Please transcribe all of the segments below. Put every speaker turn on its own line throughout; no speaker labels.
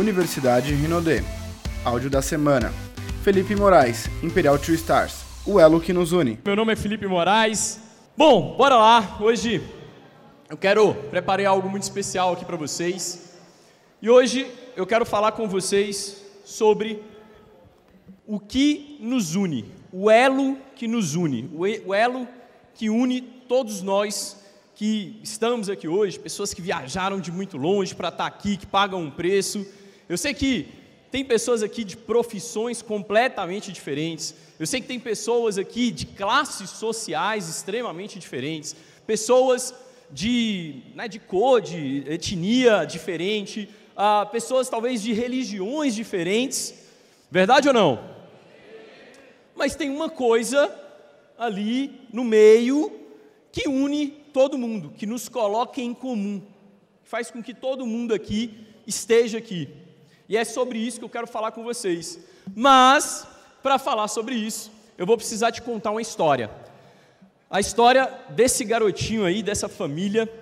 Universidade Rinodê. Áudio da semana. Felipe Moraes, Imperial Two Stars. O elo que nos une.
Meu nome é Felipe Moraes. Bom, bora lá. Hoje eu quero preparar algo muito especial aqui para vocês. E hoje eu quero falar com vocês sobre o que nos une, o elo que nos une, o elo que une todos nós que estamos aqui hoje, pessoas que viajaram de muito longe para estar aqui, que pagam um preço. Eu sei que tem pessoas aqui de profissões completamente diferentes. Eu sei que tem pessoas aqui de classes sociais extremamente diferentes, pessoas de, né, de cor, de etnia diferente, uh, pessoas talvez de religiões diferentes. Verdade ou não? Mas tem uma coisa ali no meio que une todo mundo, que nos coloque em comum, que faz com que todo mundo aqui esteja aqui. E é sobre isso que eu quero falar com vocês. Mas, para falar sobre isso, eu vou precisar te contar uma história. A história desse garotinho aí, dessa família.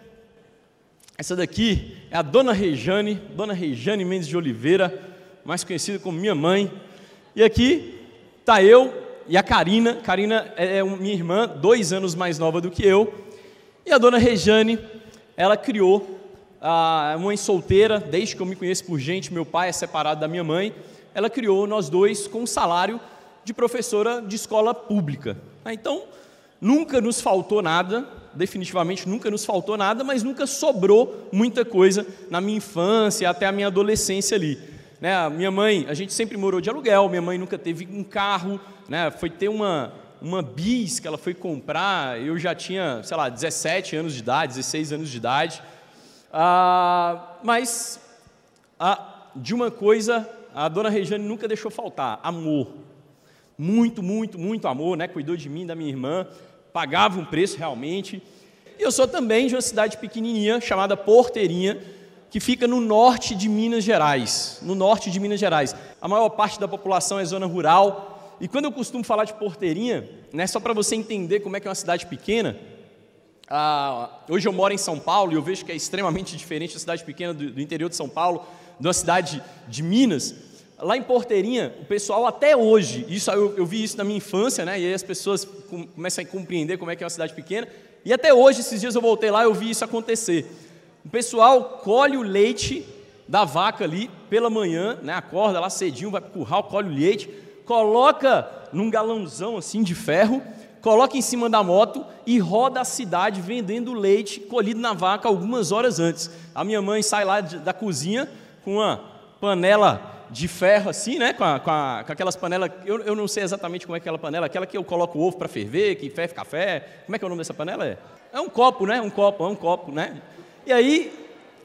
Essa daqui é a Dona Rejane, Dona Rejane Mendes de Oliveira, mais conhecida como minha mãe. E aqui está eu e a Karina. Karina é minha irmã, dois anos mais nova do que eu. E a dona Rejane, ela criou a mãe solteira, desde que eu me conheço por gente, meu pai é separado da minha mãe, ela criou nós dois com um salário de professora de escola pública. Ah, então, nunca nos faltou nada, definitivamente nunca nos faltou nada, mas nunca sobrou muita coisa na minha infância até a minha adolescência ali. Né, minha mãe, a gente sempre morou de aluguel, minha mãe nunca teve um carro, né, foi ter uma, uma bis que ela foi comprar, eu já tinha, sei lá, 17 anos de idade, 16 anos de idade. Ah, mas ah, de uma coisa a dona Regiane nunca deixou faltar: amor. Muito, muito, muito amor, né? Cuidou de mim, da minha irmã, pagava um preço realmente. E eu sou também de uma cidade pequenininha chamada Porteirinha, que fica no norte de Minas Gerais. No norte de Minas Gerais. A maior parte da população é zona rural, e quando eu costumo falar de Porteirinha, né, só para você entender como é que é uma cidade pequena, ah, hoje eu moro em São Paulo e eu vejo que é extremamente diferente a cidade pequena do, do interior de São Paulo, de uma cidade de Minas. Lá em Porteirinha, o pessoal até hoje, isso eu, eu, vi isso na minha infância, né? E aí as pessoas começam a compreender como é que é uma cidade pequena. E até hoje, esses dias eu voltei lá, eu vi isso acontecer. O pessoal colhe o leite da vaca ali pela manhã, né? Acorda lá cedinho, vai para o curral, colhe o leite, coloca num galãozão assim de ferro, coloca em cima da moto e roda a cidade vendendo leite colhido na vaca algumas horas antes. A minha mãe sai lá da cozinha com uma panela de ferro assim, né? Com, a, com, a, com aquelas panelas, eu, eu, não sei exatamente como é aquela panela, aquela que eu coloco o ovo para ferver, que ferve café. Como é que é o nome dessa panela? É, é um copo, né? Um copo, é um copo, né? E aí,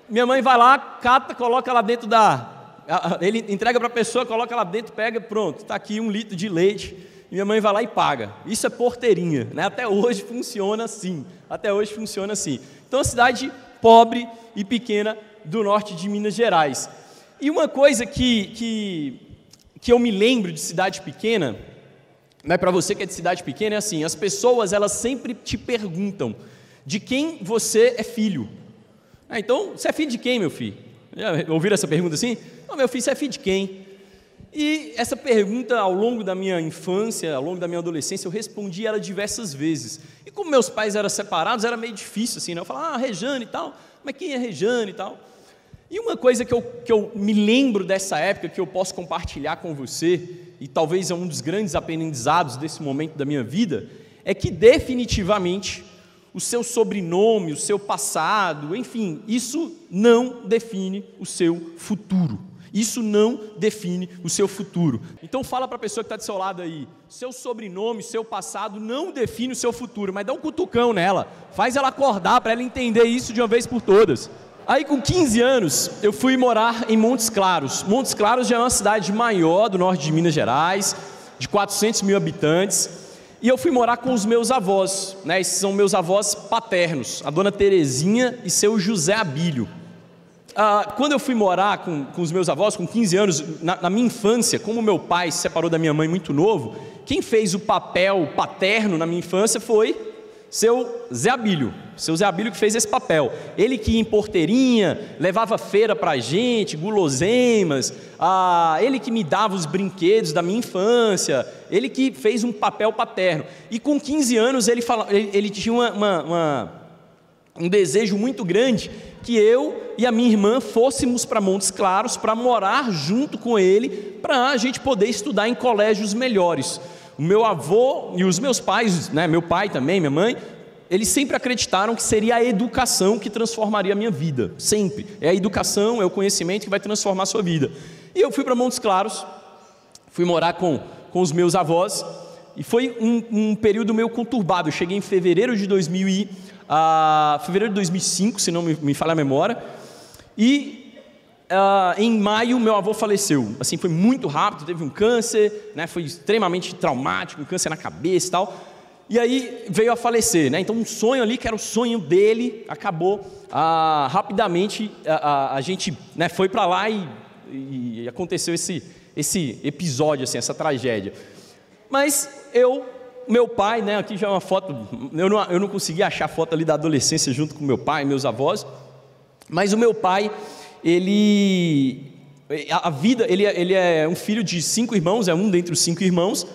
minha mãe vai lá, cata, coloca lá dentro da, ele entrega para a pessoa, coloca lá dentro, pega, pronto, está aqui um litro de leite. Minha mãe vai lá e paga. Isso é porteirinha, né? Até hoje funciona assim. Até hoje funciona assim. Então, a cidade pobre e pequena do norte de Minas Gerais. E uma coisa que, que, que eu me lembro de cidade pequena, né, para você que é de cidade pequena, é assim: as pessoas elas sempre te perguntam de quem você é filho. Ah, então, você é filho de quem, meu filho? Já ouviram essa pergunta assim? Oh, meu filho, você é filho de quem? E essa pergunta, ao longo da minha infância, ao longo da minha adolescência, eu respondi ela diversas vezes. E como meus pais eram separados, era meio difícil, assim, né? Eu falava, ah, Rejane e tal, mas quem é Rejane e tal? E uma coisa que eu, que eu me lembro dessa época, que eu posso compartilhar com você, e talvez é um dos grandes aprendizados desse momento da minha vida, é que definitivamente o seu sobrenome, o seu passado, enfim, isso não define o seu futuro. Isso não define o seu futuro. Então fala para a pessoa que está do seu lado aí, seu sobrenome, seu passado não define o seu futuro, mas dá um cutucão nela, faz ela acordar para ela entender isso de uma vez por todas. Aí com 15 anos eu fui morar em Montes Claros. Montes Claros já é uma cidade maior do norte de Minas Gerais, de 400 mil habitantes. E eu fui morar com os meus avós, né? Esses são meus avós paternos, a dona Terezinha e seu José Abílio. Ah, quando eu fui morar com, com os meus avós, com 15 anos, na, na, minha infância, como meu pai se separou da minha mãe muito novo, quem fez o papel paterno na minha infância foi seu Zé Abílio, seu Zé Abílio que fez esse papel. Ele que ia em porteirinha, levava feira pra gente, guloseimas, ah, ele que me dava os brinquedos da minha infância, ele que fez um papel paterno. E com 15 anos ele, fala, ele, ele tinha uma, uma, uma, um desejo muito grande que eu e a minha irmã fôssemos para Montes Claros para morar junto com ele, para a gente poder estudar em colégios melhores. O meu avô e os meus pais, né, meu pai também, minha mãe, eles sempre acreditaram que seria a educação que transformaria a minha vida, sempre. É a educação, é o conhecimento que vai transformar a sua vida. E eu fui para Montes Claros, fui morar com, com os meus avós, e foi um, um período meio conturbado. Eu cheguei em fevereiro de 2000 fevereiro de 2005, se não me, me falha a memória, e Uh, em maio, meu avô faleceu. Assim, foi muito rápido, teve um câncer, né, foi extremamente traumático, um câncer na cabeça e tal. E aí veio a falecer, né? Então um sonho ali, que era o sonho dele, acabou. Uh, rapidamente a, a, gente né, foi para lá e, e, aconteceu esse, esse episódio, assim, essa tragédia. Mas eu, meu pai, né, aqui já é uma foto, eu não, eu não consegui achar a foto ali da adolescência junto com meu pai, meus avós, mas o meu pai, ele a vida, ele, é, ele é um filho de cinco irmãos, é um dentre os cinco irmãos,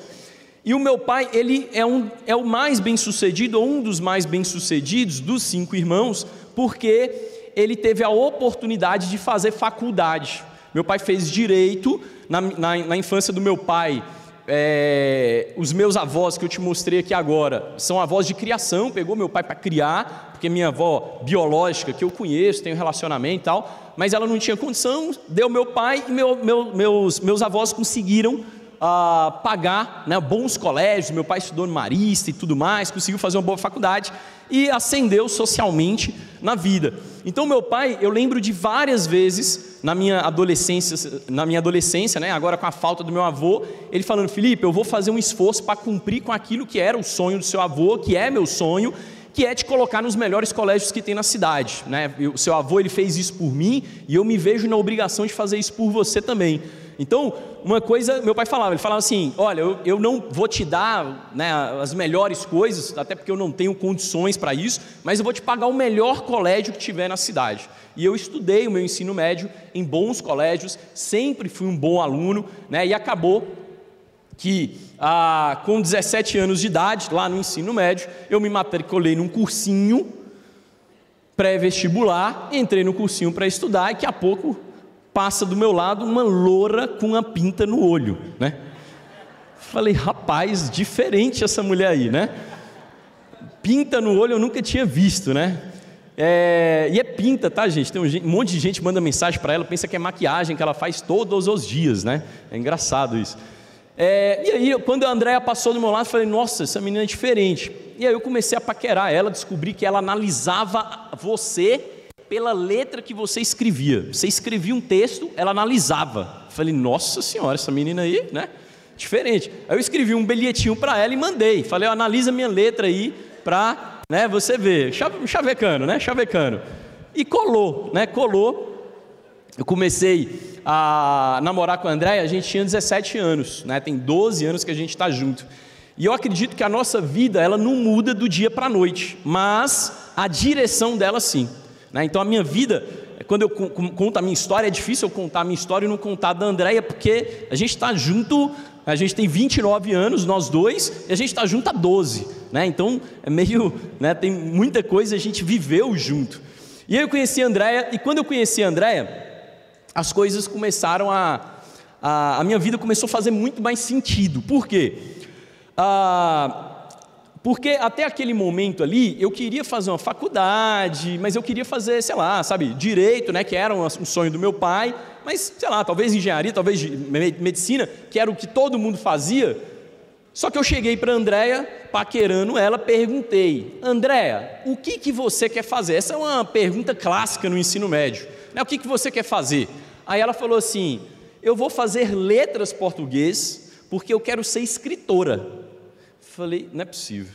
e o meu pai, ele é, um, é o mais bem-sucedido, ou um dos mais bem-sucedidos dos cinco irmãos, porque ele teve a oportunidade de fazer faculdade. Meu pai fez direito, na, na, na infância do meu pai, é, os meus avós que eu te mostrei aqui agora são avós de criação, pegou meu pai para criar, porque minha avó biológica, que eu conheço, tenho relacionamento e tal, mas ela não tinha condição, deu meu pai e meu, meu, meus, meus avós conseguiram ah, pagar né, bons colégios. Meu pai estudou no Marista e tudo mais, conseguiu fazer uma boa faculdade e ascendeu socialmente na vida. Então, meu pai, eu lembro de várias vezes na minha adolescência, na minha adolescência, né, agora com a falta do meu avô, ele falando: Felipe, eu vou fazer um esforço para cumprir com aquilo que era o sonho do seu avô, que é meu sonho que é te colocar nos melhores colégios que tem na cidade. Né? O seu avô ele fez isso por mim e eu me vejo na obrigação de fazer isso por você também. Então, uma coisa, meu pai falava, ele falava assim: olha, eu, eu não vou te dar né, as melhores coisas, até porque eu não tenho condições para isso, mas eu vou te pagar o melhor colégio que tiver na cidade. E eu estudei o meu ensino médio em bons colégios, sempre fui um bom aluno, né, e acabou que ah, com 17 anos de idade, lá no ensino médio, eu me matriculei num cursinho pré-vestibular, entrei no cursinho para estudar e daqui a pouco passa do meu lado uma loura com uma pinta no olho, né? Falei, rapaz, diferente essa mulher aí, né? Pinta no olho eu nunca tinha visto, né? É, e é pinta, tá, gente? Tem um, monte de gente manda mensagem para ela, pensa que é maquiagem que ela faz todos os dias, né? É engraçado isso. É, e aí, quando a Andréia passou do meu lado, falei, nossa, essa menina é diferente. E aí eu comecei a paquerar ela, descobri que ela analisava você pela letra que você escrevia. Você escrevia um texto, ela analisava. Falei, nossa senhora, essa menina aí, né? Diferente. Aí eu escrevi um bilhetinho para ela e mandei. Falei, analisa minha letra aí para, né, você ver. Chavecano, né? Chavecano. E colou, né? Colou. Eu comecei a namorar com a Andréia, a gente tinha 17 anos, né? Tem 12 anos que a gente está junto. E eu acredito que a nossa vida, ela não muda do dia para a noite, mas a direção dela sim. Né? Então a minha vida, quando eu conto a minha história, é difícil eu contar a minha história e não contar da Andréia, porque a gente está junto, a gente tem 29 anos, nós dois, e a gente está junto há 12. Né? Então é meio, né, tem muita coisa a gente viveu junto. E aí eu conheci a Andréia, e quando eu conheci a Andréia, as coisas começaram a, a. A minha vida começou a fazer muito mais sentido. Por quê? Ah, porque até aquele momento ali, eu queria fazer uma faculdade, mas eu queria fazer, sei lá, sabe, direito, né, que era um sonho do meu pai, mas, sei lá, talvez engenharia, talvez medicina, que era o que todo mundo fazia. Só que eu cheguei para Andréia, paquerando ela, perguntei, Andréia, o que, que você quer fazer? Essa é uma pergunta clássica no ensino médio. Né? O que, que você quer fazer? Aí ela falou assim, eu vou fazer letras português, porque eu quero ser escritora. Falei, não é possível.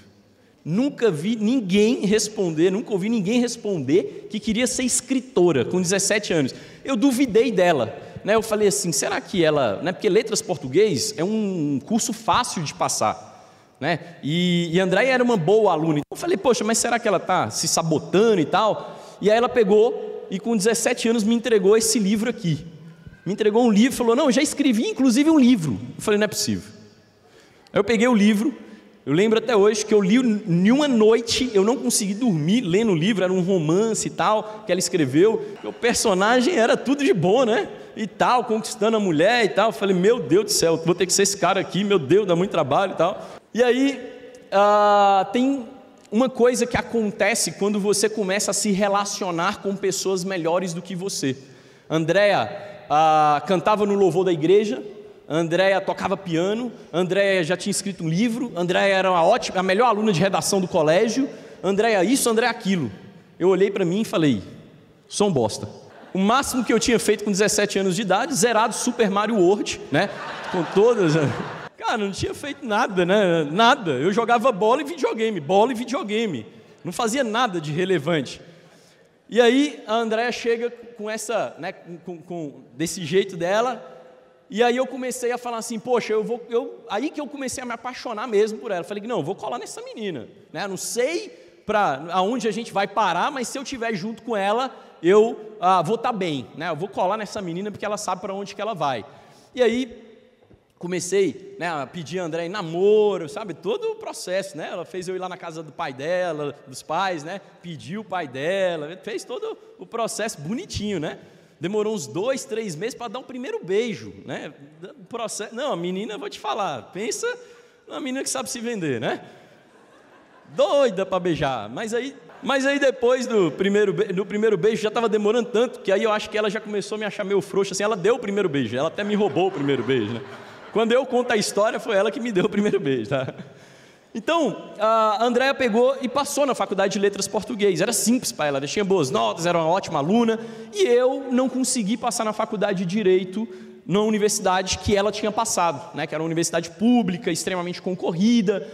Nunca vi ninguém responder, nunca ouvi ninguém responder que queria ser escritora com 17 anos. Eu duvidei dela. Né? Eu falei assim, será que ela. Né? Porque letras português é um curso fácil de passar. Né? E, e Andréia era uma boa aluna. Então eu falei, poxa, mas será que ela está se sabotando e tal? E aí ela pegou e com 17 anos me entregou esse livro aqui. Me entregou um livro, falou, não, já escrevi inclusive um livro. Eu falei, não é possível. Aí eu peguei o livro, eu lembro até hoje que eu li em uma noite, eu não consegui dormir lendo o livro, era um romance e tal, que ela escreveu. O personagem era tudo de bom, né? E tal, conquistando a mulher e tal. Eu falei, meu Deus do céu, vou ter que ser esse cara aqui, meu Deus, dá muito trabalho e tal. E aí, ah, tem uma coisa que acontece quando você começa a se relacionar com pessoas melhores do que você. Andréa ah, cantava no louvor da igreja, Andréia tocava piano, Andréia já tinha escrito um livro, Andréia era uma ótima, a melhor aluna de redação do colégio, Andréia isso, Andréia aquilo. Eu olhei para mim e falei, sou um bosta. O máximo que eu tinha feito com 17 anos de idade, zerado Super Mario World, né? Com todas. Cara, não tinha feito nada, né? Nada. Eu jogava bola e videogame, bola e videogame. Não fazia nada de relevante. E aí a Andréia chega com essa, né, com, com, desse jeito dela, e aí eu comecei a falar assim, poxa, eu vou, eu, aí que eu comecei a me apaixonar mesmo por ela. Falei, não, vou colar nessa menina, né? Não sei para aonde a gente vai parar, mas se eu estiver junto com ela, eu ah, vou estar tá bem, né? Eu vou colar nessa menina porque ela sabe para onde que ela vai. E aí comecei né, a pedir a André namoro, sabe? Todo o processo, né? Ela fez eu ir lá na casa do pai dela, dos pais, né? Pediu o pai dela, fez todo o processo bonitinho, né? Demorou uns dois, três meses para dar um primeiro beijo, né? Processo, não, a menina, vou te falar, pensa numa menina que sabe se vender, né? Doida para beijar, mas aí, mas aí depois do primeiro, do primeiro beijo já estava demorando tanto que aí eu acho que ela já começou a me achar meio frouxa, assim, ela deu o primeiro beijo, ela até me roubou o primeiro beijo, né? Quando eu conto a história, foi ela que me deu o primeiro beijo, tá? Então, a Andréa pegou e passou na faculdade de letras português. Era simples para ela, ela tinha boas notas, era uma ótima aluna, e eu não consegui passar na faculdade de direito na universidade que ela tinha passado, né, que era uma universidade pública, extremamente concorrida.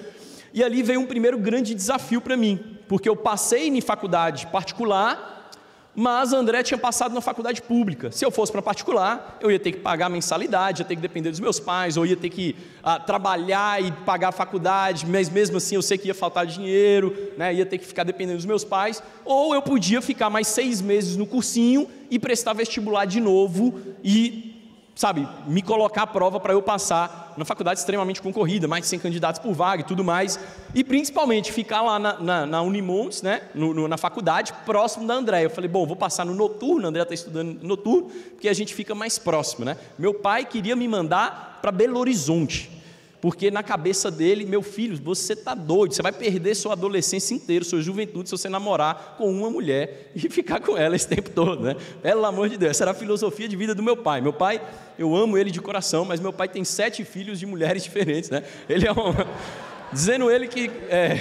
E ali veio um primeiro grande desafio para mim, porque eu passei em faculdade particular mas André tinha passado na faculdade pública. Se eu fosse para particular, eu ia ter que pagar mensalidade, ia ter que depender dos meus pais, ou ia ter que ah, trabalhar e pagar a faculdade, mas mesmo assim eu sei que ia faltar dinheiro, né, ia ter que ficar dependendo dos meus pais, ou eu podia ficar mais seis meses no cursinho e prestar vestibular de novo e sabe, me colocar à prova para eu passar na faculdade extremamente concorrida, mais de 100 candidatos por vaga e tudo mais, e principalmente ficar lá na, na, na né, no, no, na faculdade, próximo da André. Eu falei, bom, vou passar no noturno, a André está estudando noturno, porque a gente fica mais próximo, né. Meu pai queria me mandar para Belo Horizonte, porque na cabeça dele, meu filho, você está doido, você vai perder sua adolescência inteira, sua juventude, se você namorar com uma mulher e ficar com ela esse tempo todo, né? Pelo amor de Deus, essa era a filosofia de vida do meu pai. Meu pai, eu amo ele de coração, mas meu pai tem sete filhos de mulheres diferentes, né? Ele é um. Dizendo ele que, é,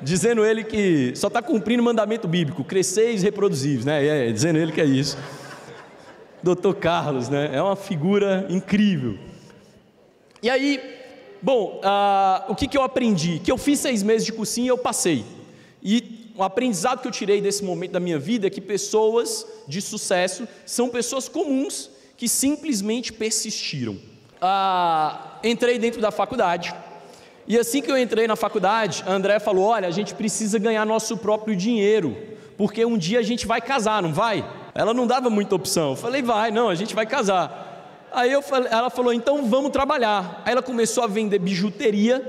dizendo ele que só está cumprindo o mandamento bíblico, cresceis reproduzíveis, né? É, dizendo ele que é isso. Doutor Carlos, né? É uma figura incrível. E aí, Bom, uh, o que, que eu aprendi? Que eu fiz seis meses de cursinho e eu passei. E o aprendizado que eu tirei desse momento da minha vida é que pessoas de sucesso são pessoas comuns que simplesmente persistiram. Uh, entrei dentro da faculdade. E assim que eu entrei na faculdade, André falou: Olha, a gente precisa ganhar nosso próprio dinheiro, porque um dia a gente vai casar, não vai? Ela não dava muita opção. Eu falei: Vai, não, a gente vai casar. Aí eu, ela falou: então vamos trabalhar. Aí ela começou a vender bijuteria,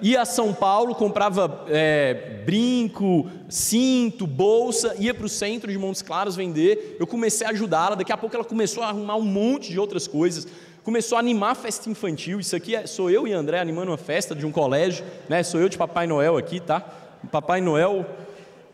ia a São Paulo, comprava é, brinco, cinto, bolsa, ia para o centro de Montes Claros vender. Eu comecei a ajudá-la. Daqui a pouco ela começou a arrumar um monte de outras coisas. Começou a animar a festa infantil. Isso aqui é, sou eu e André animando uma festa de um colégio, né? Sou eu de Papai Noel aqui, tá? Papai Noel,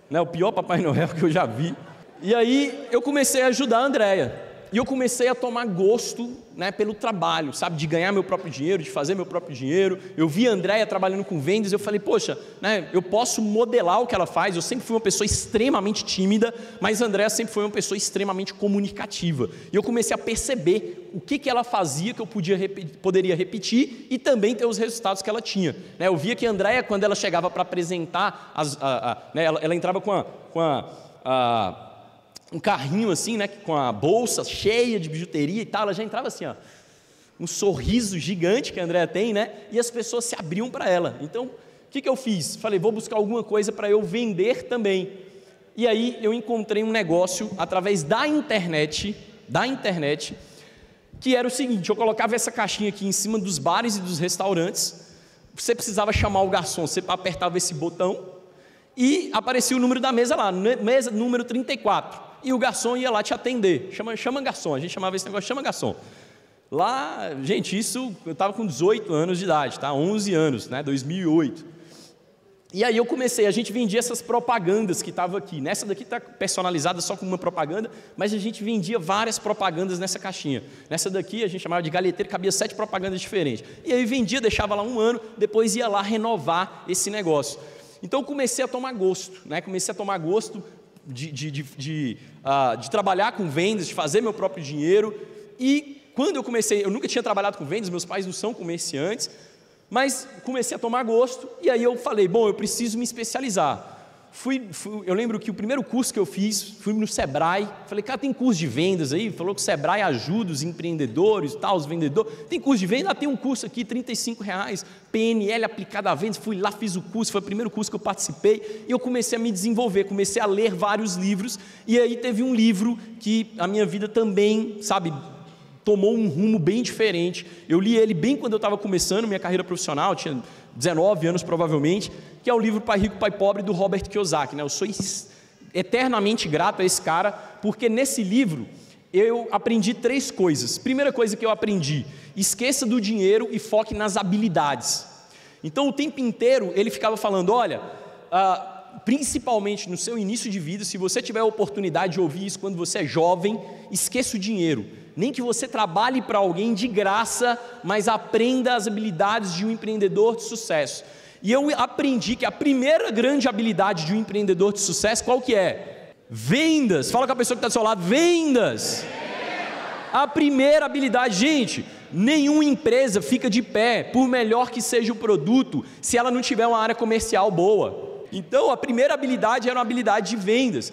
né? O pior Papai Noel que eu já vi. E aí eu comecei a ajudar a Andréia. E eu comecei a tomar gosto né, pelo trabalho, sabe, de ganhar meu próprio dinheiro, de fazer meu próprio dinheiro. Eu vi a Andréia trabalhando com vendas, eu falei, poxa, né, eu posso modelar o que ela faz. Eu sempre fui uma pessoa extremamente tímida, mas a Andréia sempre foi uma pessoa extremamente comunicativa. E eu comecei a perceber o que, que ela fazia que eu podia, poderia repetir e também ter os resultados que ela tinha. Né, eu via que a Andréia, quando ela chegava para apresentar, as, a, a, né, ela, ela, entrava com a, com a, a um carrinho assim, né, com a bolsa cheia de bijuteria e tal, ela já entrava assim, ó, um sorriso gigante que a Andrea tem, né? E as pessoas se abriam para ela. Então, o que, que eu fiz? Falei, vou buscar alguma coisa para eu vender também. E aí eu encontrei um negócio através da internet, da internet, que era o seguinte: eu colocava essa caixinha aqui em cima dos bares e dos restaurantes. Você precisava chamar o garçom, você apertava esse botão e aparecia o número da mesa lá, mesa número 34. E o garçom ia lá te atender. Chama, chama garçom, a gente chamava esse negócio, chama garçom. Lá, gente, isso eu estava com 18 anos de idade, tá? 11 anos, né? 2008. E aí eu comecei, a gente vendia essas propagandas que estavam aqui. Nessa daqui está personalizada só com uma propaganda, mas a gente vendia várias propagandas nessa caixinha. Nessa daqui a gente chamava de galeteiro, cabia sete propagandas diferentes. E aí vendia, deixava lá um ano, depois ia lá renovar esse negócio. Então eu comecei a tomar gosto, né? Comecei a tomar gosto de, de, de, de, uh, de trabalhar com vendas, de fazer meu próprio dinheiro. E quando eu comecei, eu nunca tinha trabalhado com vendas, meus pais não são comerciantes, mas comecei a tomar gosto e aí eu falei, bom, eu preciso me especializar. Fui, fui, eu lembro que o primeiro curso que eu fiz, fui no Sebrae, falei, cara, tem curso de vendas aí? Falou que o Sebrae ajuda os empreendedores, tal, os vendedores. Tem curso de vendas? Ah, tem um curso aqui, 35 reais, PNL aplicado a vendas. Fui lá, fiz o curso, foi o primeiro curso que eu participei e eu comecei a me desenvolver, comecei a ler vários livros e aí teve um livro que a minha vida também, sabe, tomou um rumo bem diferente. Eu li ele bem quando eu estava começando minha carreira profissional, tinha 19 anos provavelmente, que é o livro Pai Rico, Pai Pobre do Robert Kiyosaki. Né? Eu sou eternamente grato a esse cara, porque nesse livro eu aprendi três coisas. Primeira coisa que eu aprendi: esqueça do dinheiro e foque nas habilidades. Então o tempo inteiro ele ficava falando: olha. Uh, principalmente no seu início de vida, se você tiver a oportunidade de ouvir isso quando você é jovem, esqueça o dinheiro nem que você trabalhe para alguém de graça, mas aprenda as habilidades de um empreendedor de sucesso. E eu aprendi que a primeira grande habilidade de um empreendedor de sucesso, qual que é? Vendas. Fala com a pessoa que está do seu lado, vendas. A primeira habilidade, gente, nenhuma empresa fica de pé, por melhor que seja o produto, se ela não tiver uma área comercial boa. Então, a primeira habilidade era uma habilidade de vendas.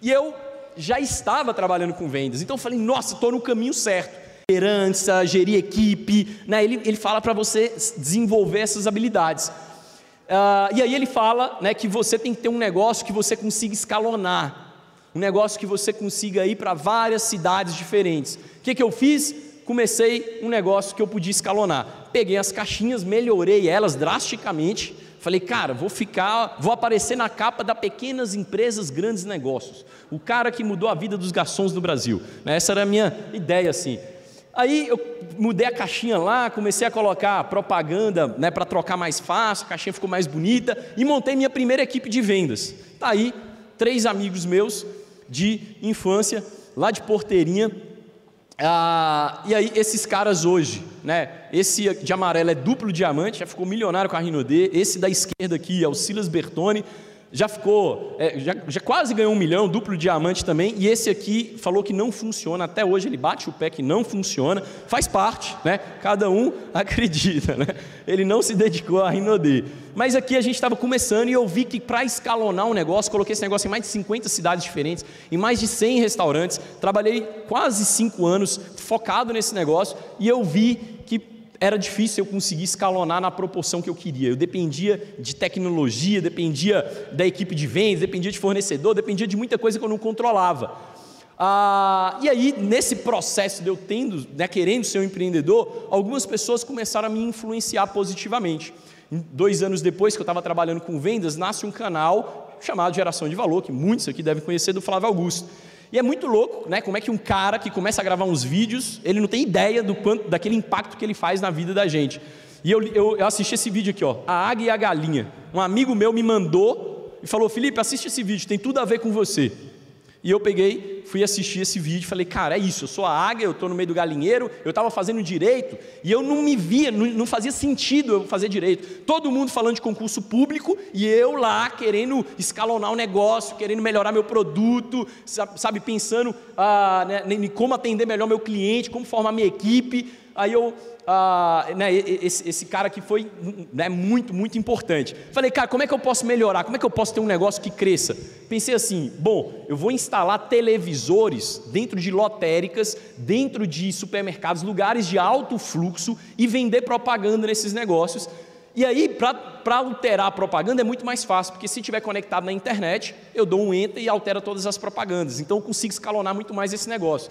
E eu já estava trabalhando com vendas. Então eu falei, nossa, estou no caminho certo. Liderança, gerir equipe, né? ele, ele fala para você desenvolver essas habilidades. Uh, e aí ele fala né, que você tem que ter um negócio que você consiga escalonar, um negócio que você consiga ir para várias cidades diferentes. O que, que eu fiz? Comecei um negócio que eu podia escalonar. Peguei as caixinhas, melhorei elas drasticamente Falei, cara, vou ficar, vou aparecer na capa da Pequenas Empresas Grandes Negócios. O cara que mudou a vida dos garçons no Brasil. Né, essa era a minha ideia assim. Aí eu mudei a caixinha lá, comecei a colocar propaganda né, para trocar mais fácil, a caixinha ficou mais bonita e montei minha primeira equipe de vendas. Tá aí, três amigos meus de infância, lá de Porteirinha, ah, e aí, esses caras hoje, né? Esse de amarelo é duplo diamante, já ficou milionário com a Rinode. Esse da esquerda aqui é o Silas Bertoni, já ficou, é, já, já, quase ganhou um milhão, duplo diamante também, e esse aqui falou que não funciona, até hoje ele bate o pé que não funciona, faz parte, né? Cada um acredita, né? Ele não se dedicou a Rinode. Mas aqui a gente estava começando e eu vi que para escalonar um negócio, coloquei esse negócio em mais de 50 cidades diferentes, em mais de 100 restaurantes, trabalhei quase cinco anos focado nesse negócio e eu vi era difícil eu conseguir escalonar na proporção que eu queria. Eu dependia de tecnologia, dependia da equipe de vendas, dependia de fornecedor, dependia de muita coisa que eu não controlava. Ah, e aí, nesse processo de eu tendo, né, querendo ser um empreendedor, algumas pessoas começaram a me influenciar positivamente. Dois anos depois que eu estava trabalhando com vendas, nasce um canal chamado Geração de Valor, que muitos aqui devem conhecer, do Flávio Augusto. E é muito louco, né? Como é que um cara que começa a gravar uns vídeos, ele não tem ideia do quanto, daquele impacto que ele faz na vida da gente. E eu, eu, eu assisti esse vídeo aqui, ó, a águia e a galinha. Um amigo meu me mandou e falou: Felipe, assiste esse vídeo, tem tudo a ver com você. E eu peguei, fui assistir esse vídeo e falei, cara, é isso, eu sou a águia, eu estou no meio do galinheiro, eu estava fazendo direito e eu não me via, não, não, fazia sentido eu fazer direito. Todo mundo falando de concurso público e eu lá querendo escalonar o negócio, querendo melhorar meu produto, sabe, pensando ah, né, em como atender melhor meu cliente, como formar minha equipe. Aí eu ah, né, esse, esse, cara que foi né, muito, muito importante. Falei, cara, como é que eu posso melhorar? Como é que eu posso ter um negócio que cresça? Pensei assim, bom, eu vou instalar televisão televisores dentro de lotéricas, dentro de supermercados, lugares de alto fluxo e vender propaganda nesses negócios. E aí, para alterar a propaganda é muito mais fácil, porque se estiver conectado na internet, eu dou um enter e altera todas as propagandas. Então eu consigo escalonar muito mais esse negócio.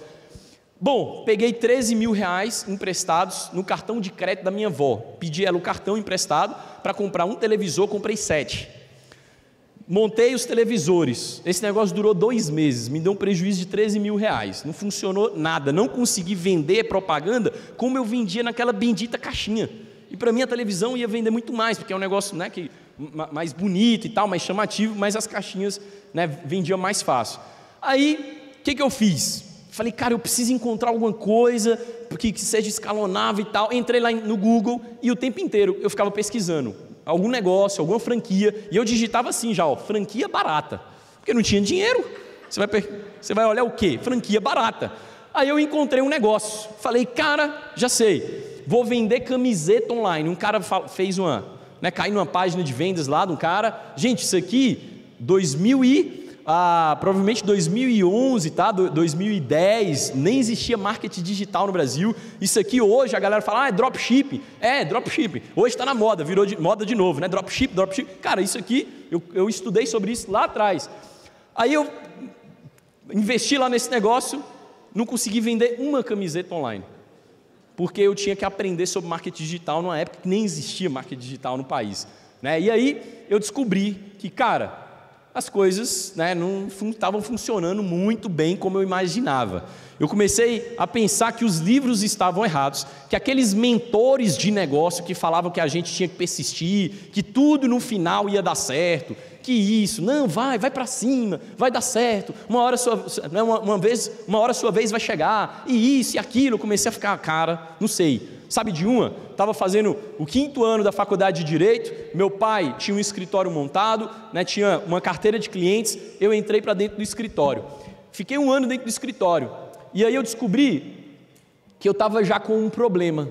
Bom, peguei 13 mil reais emprestados no cartão de crédito da minha avó. Pedi ela o cartão emprestado para comprar um televisor, comprei sete. Montei os televisores. Esse negócio durou dois meses, me deu um prejuízo de 13 mil reais. Não funcionou nada. Não consegui vender propaganda como eu vendia naquela bendita caixinha. E para mim a televisão ia vender muito mais, porque é um negócio né, que, mais bonito e tal, mais chamativo, mas as caixinhas né, vendiam mais fácil. Aí, o que, que eu fiz? Falei, cara, eu preciso encontrar alguma coisa que, que seja escalonável e tal. Entrei lá no Google e o tempo inteiro eu ficava pesquisando algum negócio, alguma franquia, e eu digitava assim já, ó, franquia barata, porque não tinha dinheiro. Você vai, você vai olhar o quê? Franquia barata. Aí eu encontrei um negócio. Falei, cara, já sei, vou vender camiseta online. Um cara fez uma, né, caiu numa página de vendas lá de um cara. Gente, isso aqui, 2000 e ah, provavelmente 2011, tá? 2010, nem existia marketing digital no Brasil. Isso aqui hoje a galera fala, ah, é dropshipping. É, dropshipping. Hoje está na moda, virou de, moda de novo, né? Dropship, dropship. Cara, isso aqui, eu, eu estudei sobre isso lá atrás. Aí eu investi lá nesse negócio, não consegui vender uma camiseta online. Porque eu tinha que aprender sobre marketing digital numa época que nem existia marketing digital no país. Né? E aí eu descobri que, cara, as coisas né, não estavam funcionando muito bem como eu imaginava. Eu comecei a pensar que os livros estavam errados, que aqueles mentores de negócio que falavam que a gente tinha que persistir, que tudo no final ia dar certo, que isso, não, vai, vai para cima, vai dar certo, uma hora sua, né, uma, uma, vez, uma hora sua vez vai chegar, e isso e aquilo, eu comecei a ficar, cara, não sei, Sabe de uma? Estava fazendo o quinto ano da faculdade de Direito, meu pai tinha um escritório montado, né, tinha uma carteira de clientes, eu entrei para dentro do escritório. Fiquei um ano dentro do escritório. E aí eu descobri que eu estava já com um problema.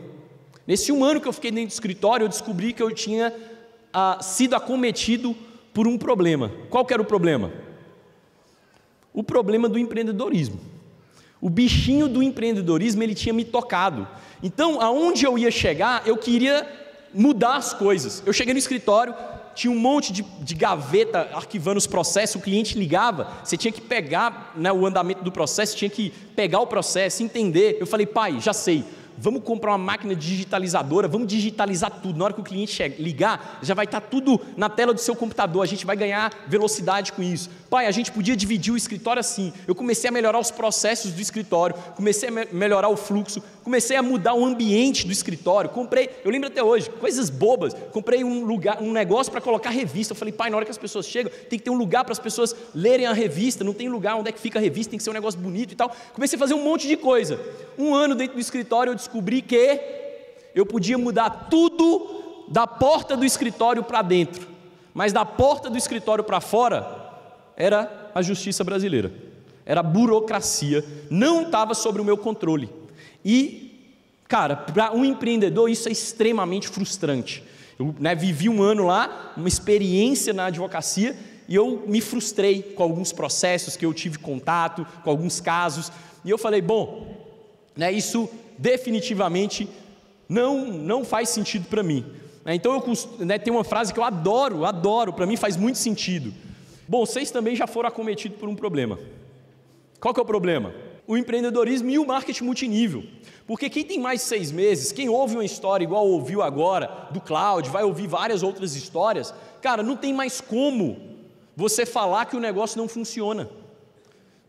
Nesse um ano que eu fiquei dentro do escritório, eu descobri que eu tinha ah, sido acometido por um problema. Qual que era o problema? O problema do empreendedorismo. O bichinho do empreendedorismo ele tinha me tocado. Então, aonde eu ia chegar, eu queria mudar as coisas. Eu cheguei no escritório, tinha um monte de, de gaveta arquivando os processos, o cliente ligava, você tinha que pegar né, o andamento do processo, tinha que pegar o processo, entender. Eu falei, pai, já sei vamos comprar uma máquina digitalizadora, vamos digitalizar tudo. Na hora que o cliente ligar, já vai estar tudo na tela do seu computador, a gente vai ganhar velocidade com isso. Pai, a gente podia dividir o escritório assim. Eu comecei a melhorar os processos do escritório, comecei a me melhorar o fluxo, comecei a mudar o ambiente do escritório. Comprei, eu lembro até hoje, coisas bobas. Comprei um lugar, um negócio para colocar revista. Eu falei, pai, na hora que as pessoas chegam, tem que ter um lugar para as pessoas lerem a revista. Não tem lugar onde é que fica a revista, tem que ser um negócio bonito e tal. Comecei a fazer um monte de coisa. Um ano dentro do escritório eu descobri que eu podia mudar tudo da porta do escritório para dentro, mas da porta do escritório para fora era a justiça brasileira, era a burocracia, não estava sobre o meu controle. E, cara, para um empreendedor isso é extremamente frustrante. Eu né, vivi um ano lá, uma experiência na advocacia, e eu me frustrei com alguns processos que eu tive contato, com alguns casos, e eu falei, bom, né, isso definitivamente não, não faz sentido para mim. Né, então eu né, tem uma frase que eu adoro, adoro, para mim faz muito sentido. Bom, vocês também já foram acometidos por um problema. Qual que é o problema? O empreendedorismo e o marketing multinível. Porque quem tem mais de seis meses, quem ouve uma história igual ouviu agora, do Cloud, vai ouvir várias outras histórias, cara, não tem mais como você falar que o negócio não funciona.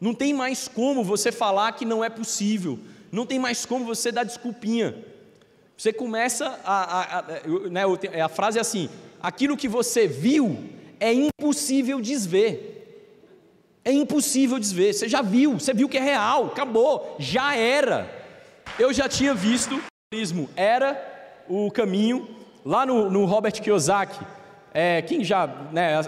Não tem mais como você falar que não é possível. Não tem mais como você dar desculpinha. Você começa a. a, a, né, a frase é assim: aquilo que você viu é impossível desver. É impossível desver. Você já viu, você viu que é real, acabou, já era. Eu já tinha visto, era o caminho, lá no, no Robert Kiyosaki, é, quem já né,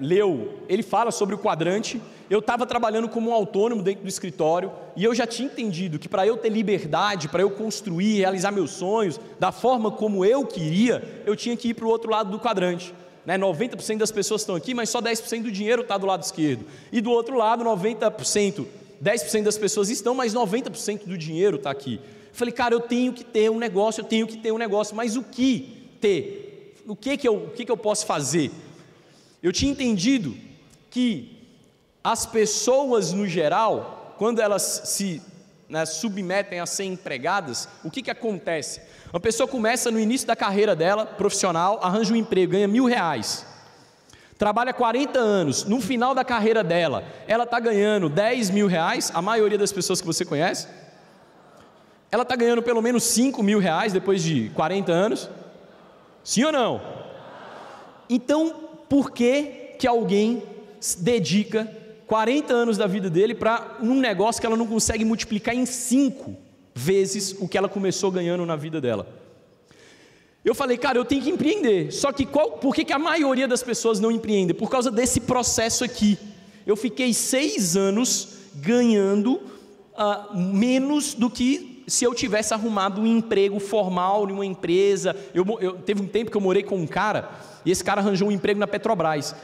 leu, ele fala sobre o quadrante. Eu estava trabalhando como um autônomo dentro do escritório e eu já tinha entendido que para eu ter liberdade, para eu construir, realizar meus sonhos da forma como eu queria, eu tinha que ir para o outro lado do quadrante. Né, 90% das pessoas estão aqui, mas só 10% do dinheiro está do lado esquerdo. E do outro lado, 90% 10% das pessoas estão, mas 90% do dinheiro está aqui. Falei, cara, eu tenho que ter um negócio, eu tenho que ter um negócio, mas o que ter? O que que eu, o que que eu posso fazer? Eu tinha entendido que as pessoas no geral, quando elas se né, submetem a ser empregadas, o que, que acontece? Uma pessoa começa no início da carreira dela, profissional, arranja um emprego, ganha mil reais trabalha 40 anos, no final da carreira dela, ela está ganhando 10 mil reais, a maioria das pessoas que você conhece, ela está ganhando pelo menos 5 mil reais depois de 40 anos? Sim ou não? Então, por que, que alguém dedica 40 anos da vida dele para um negócio que ela não consegue multiplicar em 5 vezes o que ela começou ganhando na vida dela? Eu falei, cara, eu tenho que empreender. Só que qual, por que, que a maioria das pessoas não empreende? Por causa desse processo aqui. Eu fiquei seis anos ganhando uh, menos do que se eu tivesse arrumado um emprego formal em uma empresa. Eu, eu, teve um tempo que eu morei com um cara e esse cara arranjou um emprego na Petrobras.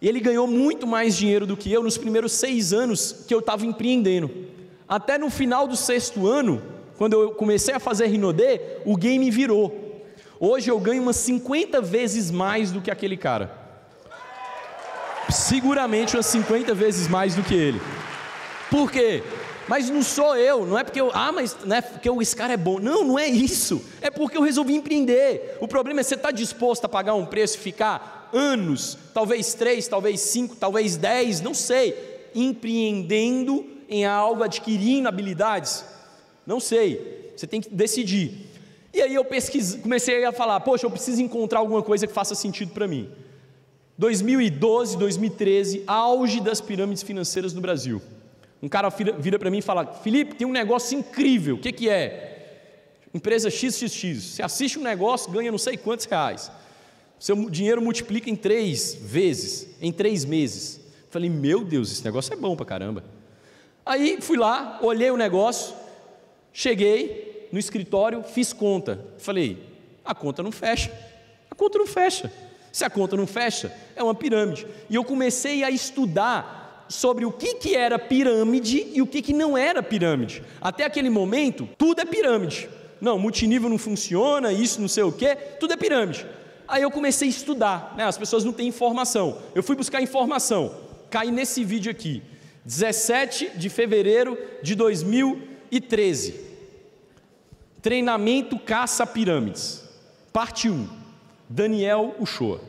Ele ganhou muito mais dinheiro do que eu nos primeiros seis anos que eu estava empreendendo. Até no final do sexto ano, quando eu comecei a fazer Rinodê, o game virou. Hoje eu ganho umas 50 vezes mais do que aquele cara. Seguramente umas 50 vezes mais do que ele. Por quê? Mas não sou eu, não é porque eu, ah, mas né, porque esse cara é bom. Não, não é isso. É porque eu resolvi empreender. O problema é você estar tá disposto a pagar um preço e ficar anos, talvez três, talvez cinco, talvez dez, não sei, empreendendo em algo, adquirindo habilidades. Não sei. Você tem que decidir. E aí eu pesquisei, comecei a falar, poxa, eu preciso encontrar alguma coisa que faça sentido para mim. 2012, 2013, auge das pirâmides financeiras no Brasil. Um cara vira para mim e fala: Felipe, tem um negócio incrível. O que, que é? Empresa XXX. Você assiste um negócio, ganha não sei quantos reais. Seu dinheiro multiplica em três vezes, em três meses. Falei: Meu Deus, esse negócio é bom para caramba. Aí fui lá, olhei o negócio, cheguei, no escritório, fiz conta. Falei, a conta não fecha. A conta não fecha. Se a conta não fecha, é uma pirâmide. E eu comecei a estudar sobre o que, que era pirâmide e o que, que não era pirâmide. Até aquele momento, tudo é pirâmide. Não, multinível não funciona, isso não sei o que, tudo é pirâmide. Aí eu comecei a estudar, né? as pessoas não têm informação. Eu fui buscar informação, caí nesse vídeo aqui, 17 de fevereiro de 2013. Treinamento caça pirâmides. Parte 1. Daniel Uchoa.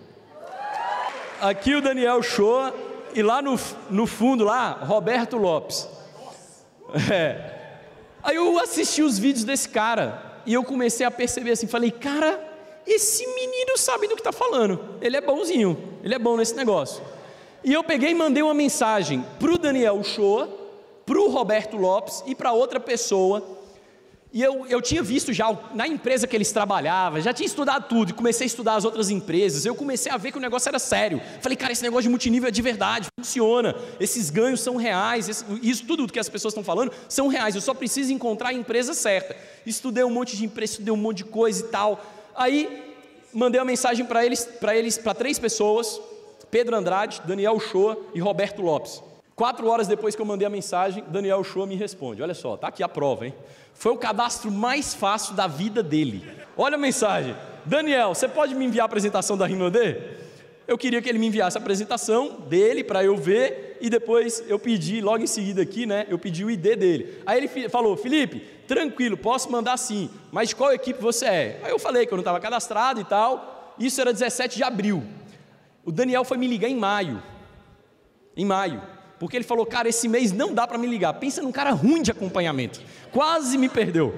Aqui o Daniel Uchoa e lá no, no fundo lá, Roberto Lopes. É. Aí eu assisti os vídeos desse cara e eu comecei a perceber assim, falei, cara, esse menino sabe do que está falando. Ele é bonzinho, ele é bom nesse negócio. E eu peguei e mandei uma mensagem para o Daniel Uchoa, para o Roberto Lopes e para outra pessoa e eu, eu tinha visto já na empresa que eles trabalhavam, já tinha estudado tudo, comecei a estudar as outras empresas. Eu comecei a ver que o negócio era sério. Falei, cara, esse negócio de multinível é de verdade, funciona. Esses ganhos são reais, esse, isso tudo que as pessoas estão falando são reais. Eu só preciso encontrar a empresa certa. Estudei um monte de empresa, estudei um monte de coisa e tal. Aí mandei uma mensagem para eles, para eles, para três pessoas: Pedro Andrade, Daniel Shoa e Roberto Lopes. Quatro horas depois que eu mandei a mensagem, Daniel Shoa me responde. Olha só, tá aqui a prova, hein? Foi o cadastro mais fácil da vida dele. Olha a mensagem. Daniel, você pode me enviar a apresentação da Rinodê? Eu queria que ele me enviasse a apresentação dele para eu ver e depois eu pedi, logo em seguida aqui, né? Eu pedi o ID dele. Aí ele falou: Felipe, tranquilo, posso mandar sim, mas de qual equipe você é? Aí eu falei que eu não estava cadastrado e tal. Isso era 17 de abril. O Daniel foi me ligar em maio. Em maio porque ele falou: Cara, esse mês não dá para me ligar. Pensa num cara ruim de acompanhamento. Quase me perdeu.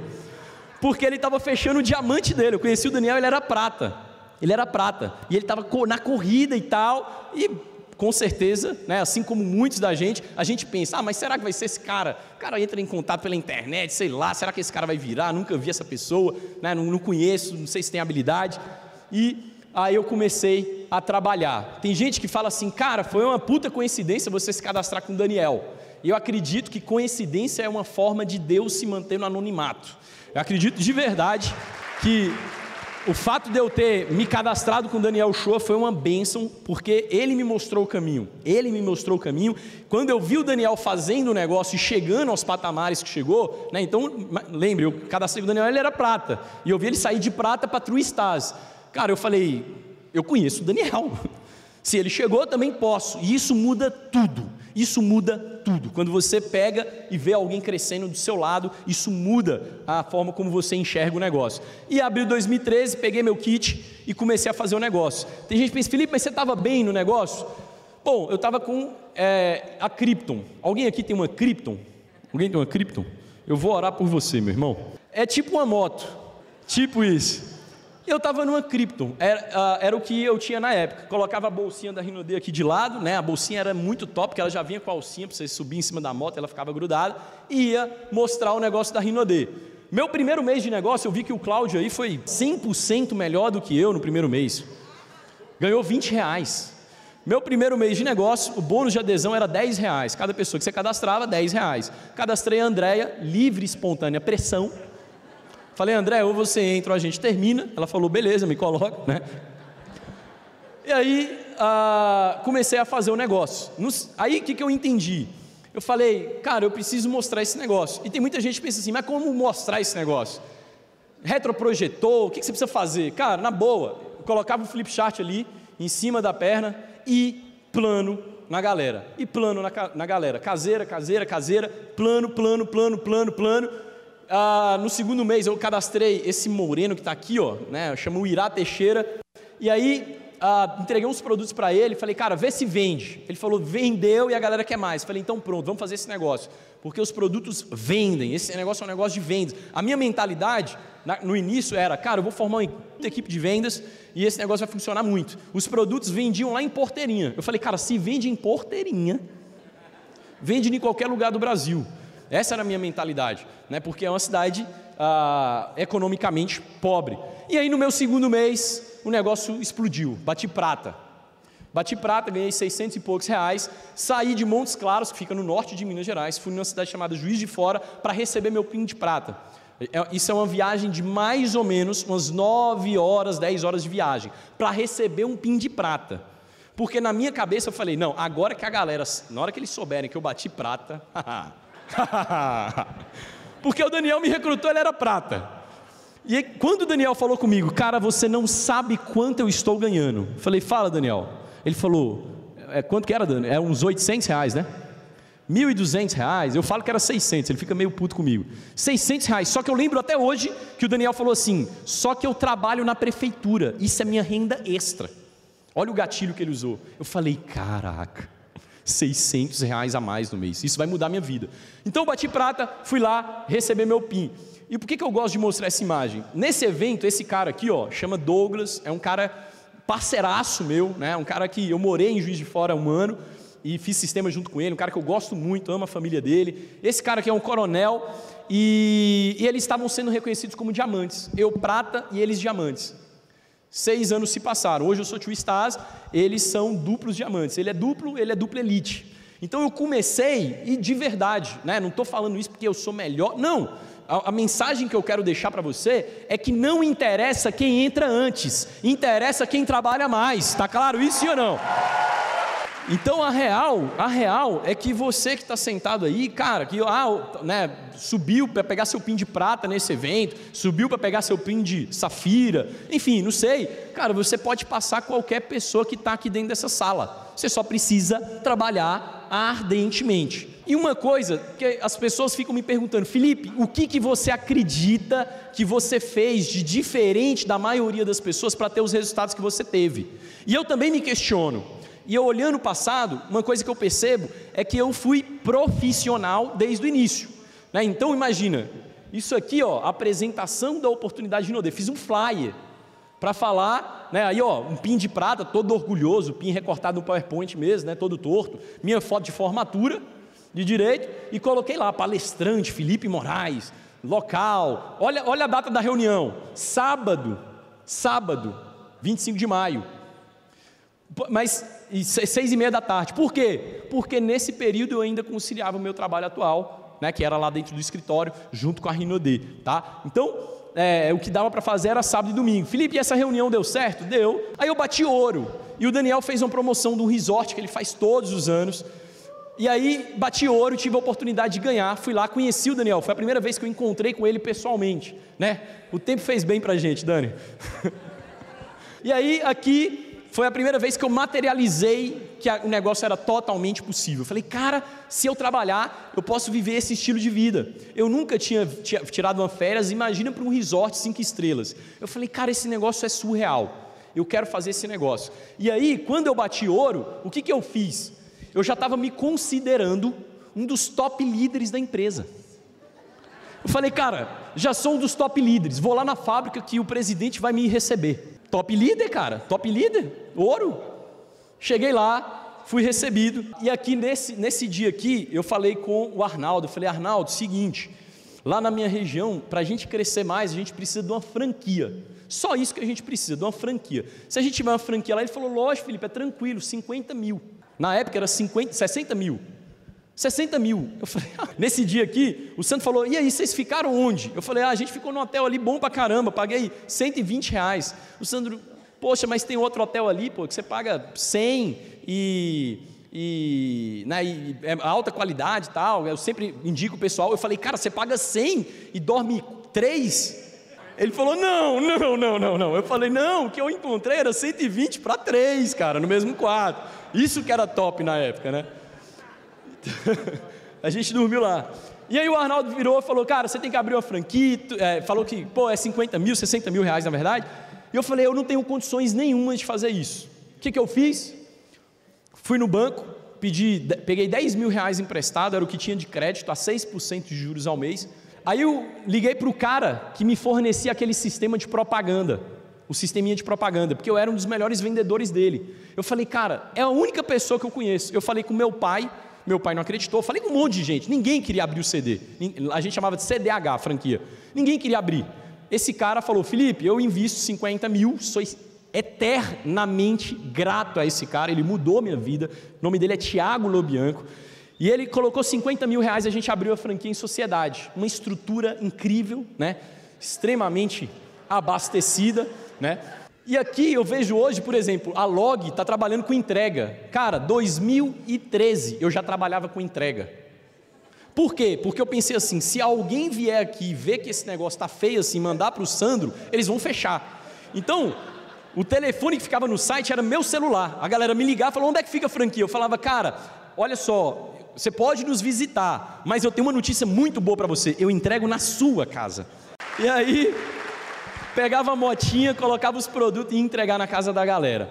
Porque ele estava fechando o diamante dele. Eu conheci o Daniel, ele era prata. Ele era prata. E ele estava na corrida e tal. E com certeza, né, assim como muitos da gente, a gente pensa: ah, mas será que vai ser esse cara? O cara entra em contato pela internet, sei lá, será que esse cara vai virar? Nunca vi essa pessoa, né, não, não conheço, não sei se tem habilidade. E aí eu comecei a trabalhar. Tem gente que fala assim, cara, foi uma puta coincidência você se cadastrar com Daniel. E eu acredito que coincidência é uma forma de Deus se manter no anonimato. Eu acredito de verdade que o fato de eu ter me cadastrado com Daniel Shoa foi uma bênção, porque ele me mostrou o caminho. Ele me mostrou o caminho. Quando eu vi o Daniel fazendo o negócio e chegando aos patamares que chegou, né, então, lembre, eu cadastrei com o Daniel, ele era prata. E eu vi ele sair de prata para True Stars. Cara, eu falei, eu conheço o Daniel. Se ele chegou, também posso. E isso muda tudo. Isso muda tudo. Quando você pega e vê alguém crescendo do seu lado, isso muda a forma como você enxerga o negócio. E abril 2013, peguei meu kit e comecei a fazer o negócio. Tem gente que pensa, Felipe, mas você estava bem no negócio? Bom, eu estava com é, a Krypton. Alguém aqui tem uma Krypton? Alguém tem uma Krypton? Eu vou orar por você, meu irmão. É tipo uma moto. Tipo isso. Eu estava numa Krypton, era, uh, era, o que eu tinha na época. Colocava a bolsinha da Rinode aqui de lado, né? A bolsinha era muito top, porque ela já vinha com a alcinha para você subir em cima da moto, ela ficava grudada, e ia mostrar o negócio da Rinode. Meu primeiro mês de negócio, eu vi que o Cláudio aí foi 100% melhor do que eu no primeiro mês. Ganhou 20 reais. Meu primeiro mês de negócio, o bônus de adesão era 10 reais. Cada pessoa que você cadastrava, 10 reais. Cadastrei a Andréia, livre, espontânea pressão Falei, André, ou você entra ou a gente termina. Ela falou, beleza, me coloca, né? E aí ah, comecei a fazer o negócio. Nos, aí o que, que eu entendi? Eu falei, cara, eu preciso mostrar esse negócio. E tem muita gente que pensa assim, mas como mostrar esse negócio? Retroprojetor, o que, que você precisa fazer? Cara, na boa, eu colocava o flip chart ali, em cima da perna, e plano na galera. E plano na, na galera. Caseira, caseira, caseira, plano, plano, plano, plano, plano ah, no segundo mês eu cadastrei esse moreno que está aqui, ó, né? Chamo o Irá Teixeira. E aí ah, entreguei uns produtos para ele, falei, cara, vê se vende. Ele falou, vendeu e a galera quer mais. Falei, então pronto, vamos fazer esse negócio. Porque os produtos vendem, esse negócio é um negócio de vendas. A minha mentalidade no início era, cara, eu vou formar uma equipe de vendas e esse negócio vai funcionar muito. Os produtos vendiam lá em Porteirinha. Eu falei, cara, se vende em Porteirinha, vende em qualquer lugar do Brasil. Essa era a minha mentalidade, né? porque é uma cidade ah, economicamente pobre. E aí no meu segundo mês o negócio explodiu, bati prata. Bati prata, ganhei 600 e poucos reais, saí de Montes Claros, que fica no norte de Minas Gerais, fui numa cidade chamada Juiz de Fora para receber meu PIN de prata. É, isso é uma viagem de mais ou menos umas 9 horas, 10 horas de viagem, para receber um PIN de prata. Porque na minha cabeça eu falei, não, agora que a galera, na hora que eles souberem que eu bati prata, Porque o Daniel me recrutou, ele era prata. E quando o Daniel falou comigo, cara, você não sabe quanto eu estou ganhando. Eu falei, fala, Daniel. Ele falou, é, quanto que era, Daniel? É uns 800 reais, né? 1.200 reais, eu falo que era 600, ele fica meio puto comigo. 600 reais, só que eu lembro até hoje que o Daniel falou assim: só que eu trabalho na prefeitura, isso é minha renda extra. Olha o gatilho que ele usou. Eu falei: caraca. 600 reais a mais no mês. Isso vai mudar minha vida. Então eu bati prata, fui lá receber meu PIN. E por que, que eu gosto de mostrar essa imagem? Nesse evento, esse cara aqui, ó, chama Douglas, é um cara parceiraço meu, né? Um cara que eu morei em Juiz de Fora há um ano e fiz sistema junto com ele, um cara que eu gosto muito, amo a família dele. Esse cara aqui é um coronel e, e eles estavam sendo reconhecidos como diamantes. Eu prata e eles diamantes. Seis anos se passaram. Hoje eu sou tio Stars, eles são duplos diamantes. Ele é duplo, ele é duplo elite. Então eu comecei, e de verdade, né, não estou falando isso porque eu sou melhor, não. A, a mensagem que eu quero deixar para você é que não interessa quem entra antes, interessa quem trabalha mais. Está claro isso ou não? Então a real, a real é que você que está sentado aí, cara, que ah, né, subiu para pegar seu pin de prata nesse evento, subiu para pegar seu pin de safira, enfim, não sei. Cara, você pode passar qualquer pessoa que está aqui dentro dessa sala. Você só precisa trabalhar ardentemente. E uma coisa que as pessoas ficam me perguntando, Felipe, o que, que você acredita que você fez de diferente da maioria das pessoas para ter os resultados que você teve? E eu também me questiono. E eu olhando o passado, uma coisa que eu percebo é que eu fui profissional desde o início. Né? Então imagina, isso aqui, ó, apresentação da oportunidade de Node. Fiz um flyer para falar, né? Aí, ó, um pin de prata, todo orgulhoso, pin recortado no PowerPoint mesmo, né? Todo torto. Minha foto de formatura de direito e coloquei lá palestrante Felipe Moraes, local. Olha, olha a data da reunião, sábado, sábado, 25 de maio. Mas seis e meia da tarde. Por quê? Porque nesse período eu ainda conciliava o meu trabalho atual, né, que era lá dentro do escritório, junto com a Rinodê, tá? Então, é, o que dava para fazer era sábado e domingo. Felipe, essa reunião deu certo? Deu. Aí eu bati ouro. E o Daniel fez uma promoção de um resort que ele faz todos os anos. E aí bati ouro, tive a oportunidade de ganhar, fui lá, conheci o Daniel. Foi a primeira vez que eu encontrei com ele pessoalmente, né? O tempo fez bem pra gente, Dani. e aí aqui foi a primeira vez que eu materializei que o negócio era totalmente possível. Eu falei, cara, se eu trabalhar, eu posso viver esse estilo de vida. Eu nunca tinha, tirado uma férias, imagina para um resort cinco estrelas. Eu falei, cara, esse negócio é surreal. Eu quero fazer esse negócio. E aí, quando eu bati ouro, o que, que eu fiz? Eu já estava me considerando um dos top líderes da empresa. Eu falei, cara, já sou um dos top líderes, vou lá na fábrica que o presidente vai me receber. Top líder, cara, top líder, ouro. Cheguei lá, fui recebido, e aqui nesse, nesse dia aqui, eu falei com o Arnaldo, eu falei, Arnaldo, seguinte, lá na minha região, para a gente crescer mais, a gente precisa de uma franquia. Só isso que a gente precisa, de uma franquia. Se a gente tiver uma franquia lá, ele falou, lógico, Felipe, é tranquilo, 50 mil. Na época era 50, 60 mil. 60 mil. Eu falei, ah. nesse dia aqui, o Santo falou, e aí, vocês ficaram onde? Eu falei, ah, a gente ficou num hotel ali bom pra caramba, paguei 120 reais. O Sandro, poxa, mas tem outro hotel ali, pô, que você paga 100 e, e, né, e é alta qualidade e tal. Eu sempre indico o pessoal. Eu falei, cara, você paga 100 e dorme 3? Ele falou, não, não, não, não, não. Eu falei, não, o que eu encontrei era 120 para 3, cara, no mesmo quarto. Isso que era top na época, né? a gente dormiu lá. E aí o Arnaldo virou e falou, cara, você tem que abrir uma franquia, é, falou que, pô, é 50 mil, 60 mil reais na verdade. E eu falei, eu não tenho condições nenhuma de fazer isso. O que, que eu fiz? Fui no banco, pedi, peguei 10 mil reais emprestado, era o que tinha de crédito, a 6% de juros ao mês. Aí eu liguei para o cara que me fornecia aquele sistema de propaganda, o sisteminha de propaganda, porque eu era um dos melhores vendedores dele. Eu falei, cara, é a única pessoa que eu conheço. Eu falei com meu pai, meu pai não acreditou. Falei com um monte de gente. Ninguém queria abrir o CD. A gente chamava de CDH, franquia. Ninguém queria abrir. Esse cara falou: Felipe, eu invisto 50 mil, sou eternamente grato a esse cara. Ele mudou minha vida. O nome dele é Tiago Lobianco. E ele colocou 50 mil reais e a gente abriu a franquia em sociedade. Uma estrutura incrível, né? extremamente abastecida. Né? E aqui eu vejo hoje, por exemplo, a Log está trabalhando com entrega. Cara, 2013 eu já trabalhava com entrega. Por quê? Porque eu pensei assim: se alguém vier aqui e ver que esse negócio está feio assim, mandar para o Sandro, eles vão fechar. Então, o telefone que ficava no site era meu celular. A galera me ligava e falou: onde é que fica a franquia? Eu falava, cara, olha só, você pode nos visitar, mas eu tenho uma notícia muito boa para você: eu entrego na sua casa. E aí, pegava a motinha, colocava os produtos e ia entregar na casa da galera.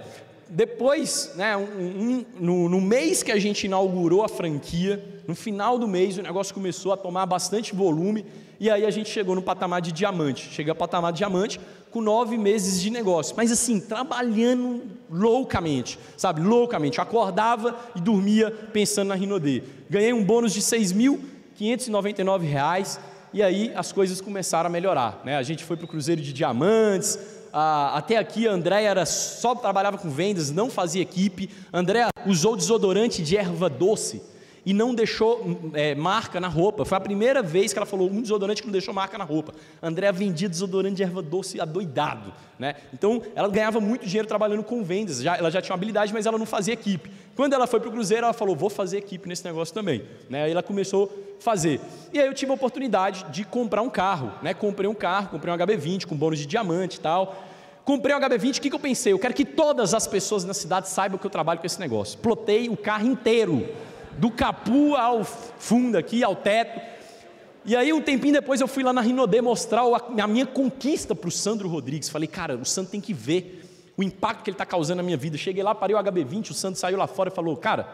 Depois, né, um, um, no, no, mês que a gente inaugurou a franquia, no final do mês o negócio começou a tomar bastante volume e aí a gente chegou no patamar de diamante. Cheguei ao patamar de diamante com nove meses de negócio, mas assim, trabalhando loucamente, sabe, loucamente. Acordava e dormia pensando na Rinodê. Ganhei um bônus de R$ 6.599 e aí as coisas começaram a melhorar. Né? A gente foi para o Cruzeiro de Diamantes, até aqui a Andréia era só trabalhava com vendas, não fazia equipe. A Andréia usou desodorante de erva doce e não deixou é, marca na roupa. Foi a primeira vez que ela falou um desodorante que não deixou marca na roupa. Andréa vendia desodorante de erva doce adoidado. Né? Então ela ganhava muito dinheiro trabalhando com vendas. Já, ela já tinha uma habilidade, mas ela não fazia equipe. Quando ela foi para o Cruzeiro, ela falou: vou fazer equipe nesse negócio também. Né? Aí ela começou a fazer. E aí eu tive a oportunidade de comprar um carro. Né? Comprei um carro, comprei um HB20 com bônus de diamante e tal. Comprei o HB20, o que, que eu pensei? Eu quero que todas as pessoas na cidade saibam que eu trabalho com esse negócio. Plotei o carro inteiro do capu ao fundo aqui, ao teto. E aí, um tempinho depois, eu fui lá na Rinodê mostrar a minha conquista para o Sandro Rodrigues. Falei, cara, o Sandro tem que ver o impacto que ele está causando na minha vida. Cheguei lá, parei o HB20, o Sandro saiu lá fora e falou, cara,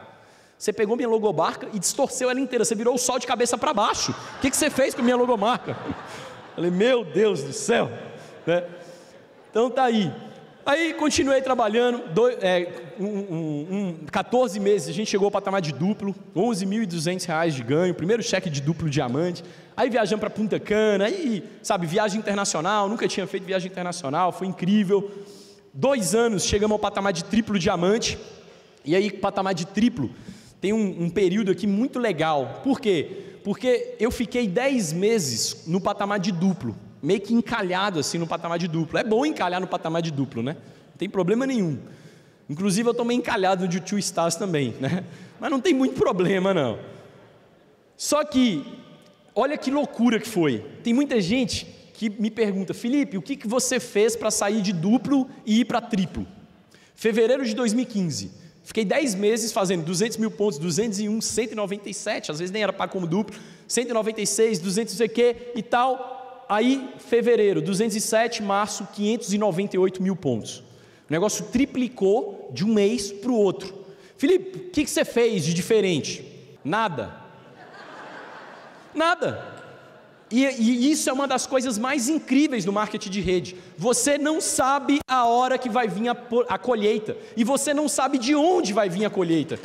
você pegou minha logomarca e distorceu ela inteira, você virou o sol de cabeça para baixo. O que, que você fez com a minha logomarca? Falei, meu Deus do céu. Né? Então tá aí. Aí continuei trabalhando, dois, é, um, um, um, 14 meses, a gente chegou ao patamar de duplo, 11.200 reais de ganho, primeiro cheque de duplo diamante, aí viajamos para Punta Cana, aí, sabe, viagem internacional, nunca tinha feito viagem internacional, foi incrível. Dois anos, chegamos ao patamar de triplo diamante, e aí patamar de triplo, tem um, um período aqui muito legal, por quê? Porque eu fiquei 10 meses no patamar de duplo, meio que encalhado assim no patamar de duplo. É bom encalhar no patamar de duplo, né? Não tem problema nenhum. Inclusive eu estou meio encalhado de Two Stars também, né? Mas não tem muito problema não. Só que, olha que loucura que foi. Tem muita gente que me pergunta, Felipe, o que, que você fez para sair de duplo e ir para triplo? Fevereiro de 2015. Fiquei 10 meses fazendo 200 mil pontos, 201, 197, às vezes nem era para como duplo, 196, 200 não sei o que e tal. Aí, fevereiro, 207, março, 598 mil pontos. O negócio triplicou de um mês para o outro. Felipe, o que, que você fez de diferente? Nada. Nada. E, e, isso é uma das coisas mais incríveis do marketing de rede. Você não sabe a hora que vai vir a, a, colheita. E você não sabe de onde vai vir a colheita.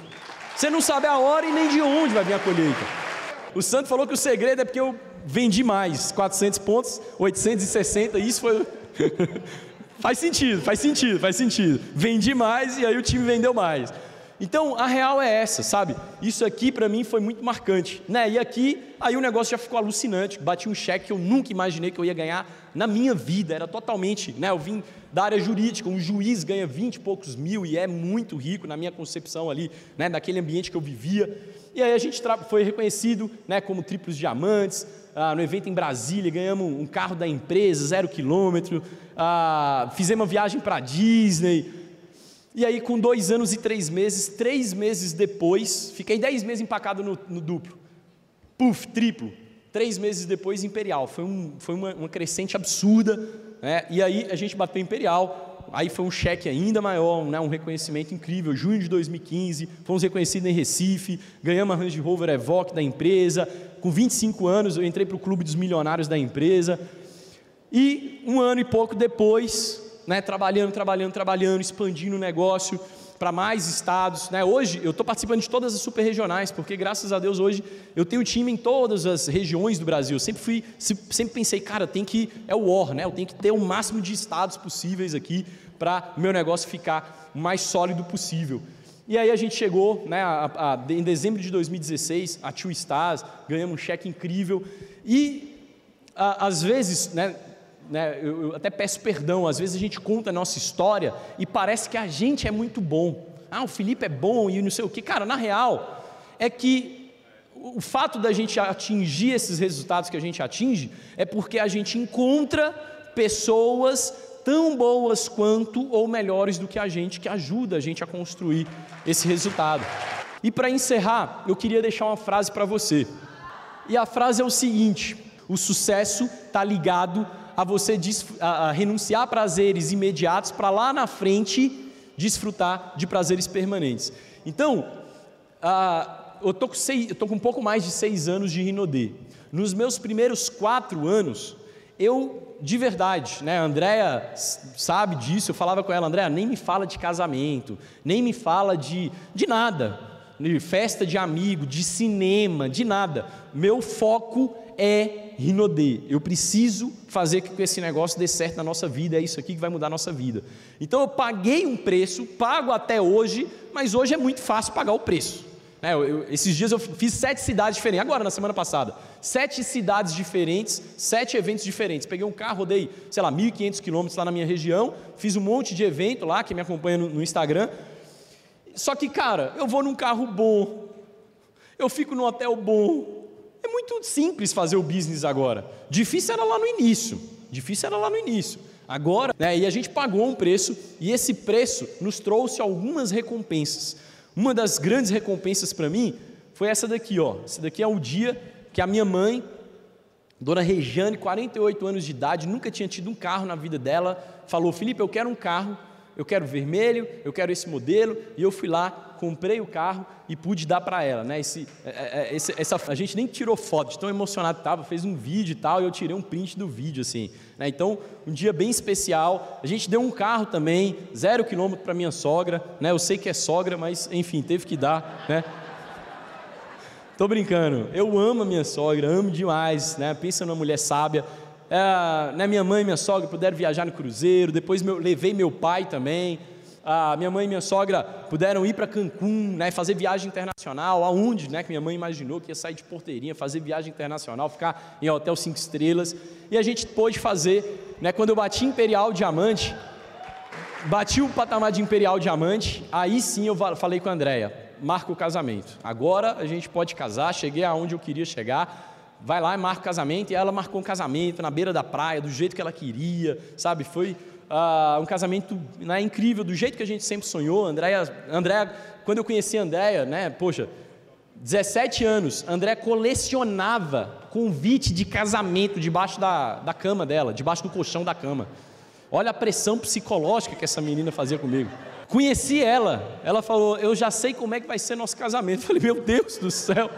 Você não sabe a hora e nem de onde vai vir a colheita. O Santo falou que o segredo é porque eu vendi mais 400 pontos, 860. Isso foi. faz sentido, faz sentido, faz sentido. Vendi mais e aí o time vendeu mais. Então a real é essa, sabe? Isso aqui para mim foi muito marcante, né? E aqui aí o negócio já ficou alucinante. Bati um cheque que eu nunca imaginei que eu ia ganhar na minha vida. Era totalmente, né? Eu vim da área jurídica, um juiz ganha 20 e poucos mil e é muito rico na minha concepção ali, né? Daquele ambiente que eu vivia. E aí a gente foi reconhecido, né? Como triplos diamantes. Ah, no evento em Brasília ganhamos um carro da empresa zero quilômetro. Ah, fizemos uma viagem para Disney. E aí, com dois anos e três meses, três meses depois, fiquei dez meses empacado no, no duplo. Puf, triplo. Três meses depois, imperial. Foi, um, foi uma, uma crescente absurda. Né? E aí a gente bateu imperial. Aí foi um cheque ainda maior, né? um reconhecimento incrível. Junho de 2015, fomos reconhecidos em Recife, ganhamos a Range Rover Evoque da empresa. Com 25 anos, eu entrei para o clube dos milionários da empresa. E um ano e pouco depois, né, trabalhando, trabalhando, trabalhando, expandindo o negócio para mais estados. Né? Hoje eu estou participando de todas as super regionais, porque graças a Deus hoje eu tenho time em todas as regiões do Brasil. Eu sempre fui, sempre pensei, cara, tem que é o war, né? Eu tenho que ter o máximo de estados possíveis aqui para meu negócio ficar o mais sólido possível. E aí a gente chegou, né, a, a, em dezembro de 2016, a Two Stars, ganhamos um cheque incrível e a, às vezes, né, né, eu, eu até peço perdão, às vezes a gente conta a nossa história e parece que a gente é muito bom. Ah, o Felipe é bom e não sei o que. Cara, na real, é que o fato da gente atingir esses resultados que a gente atinge é porque a gente encontra pessoas tão boas quanto ou melhores do que a gente, que ajuda a gente a construir esse resultado. E para encerrar, eu queria deixar uma frase para você. E a frase é o seguinte: o sucesso está ligado a você a, renunciar a prazeres imediatos para lá na frente desfrutar de prazeres permanentes. Então, eu estou com, com um pouco mais de seis anos de Rinodê. Nos meus primeiros quatro anos, eu, de verdade, né, a Andrea sabe disso, eu falava com ela, Andrea, nem me fala de casamento, nem me fala de, de nada, de festa de amigo, de cinema, de nada. Meu foco é Rinodê. Eu preciso fazer com que esse negócio dê certo na nossa vida, é isso aqui que vai mudar a nossa vida. Então eu paguei um preço, pago até hoje, mas hoje é muito fácil pagar o preço. É, eu, esses dias eu fiz sete cidades diferentes, agora na semana passada. Sete cidades diferentes, sete eventos diferentes. Peguei um carro, rodei, sei lá, 1.500 quilômetros lá na minha região, fiz um monte de evento lá, que me acompanha no, no Instagram. Só que, cara, eu vou num carro bom, eu fico num hotel bom, é muito simples fazer o business agora. Difícil era lá no início. Difícil era lá no início. Agora, né, e a gente pagou um preço, e esse preço nos trouxe algumas recompensas. Uma das grandes recompensas para mim foi essa daqui, ó. Esse daqui é o dia que a minha mãe, Dona Rejane, 48 anos de idade, nunca tinha tido um carro na vida dela, falou: Felipe, eu quero um carro eu quero vermelho, eu quero esse modelo, e eu fui lá, comprei o carro e pude dar para ela, né? É, é, é, esse, essa, a gente nem tirou foto, de tão emocionado que estava, fez um vídeo e tal, e eu tirei um print do vídeo, assim. Né? Então, um dia bem especial. A gente deu um carro também, zero quilômetro para minha sogra, né? Eu sei que é sogra, mas enfim, teve que dar, né? Tô brincando. Eu amo a minha sogra, amo demais, né? Pensa numa mulher sábia é, né, minha mãe e minha sogra puderam viajar no cruzeiro, depois meu, levei meu pai também. A minha mãe e minha sogra puderam ir para Cancún, né, fazer viagem internacional, aonde, né, que minha mãe imaginou que ia sair de porteirinha, fazer viagem internacional, ficar em hotel cinco estrelas, e a gente pôde fazer, né, quando eu bati Imperial Diamante, bati o patamar de Imperial Diamante, aí sim eu falei com a Andrea, marca o casamento, agora a gente pode casar, cheguei aonde eu queria chegar, vai lá e marca o casamento, e ela marcou um casamento na beira da praia, do jeito que ela queria, sabe, foi uh, um casamento né, incrível, do jeito que a gente sempre sonhou. Andréia, Andréia, quando eu conheci a Andréia, né, poxa, 17 anos, André colecionava convite de casamento debaixo da, da cama dela, debaixo do colchão da cama. Olha a pressão psicológica que essa menina fazia comigo. Conheci ela, ela falou: Eu já sei como é que vai ser nosso casamento. Eu falei: Meu Deus do céu.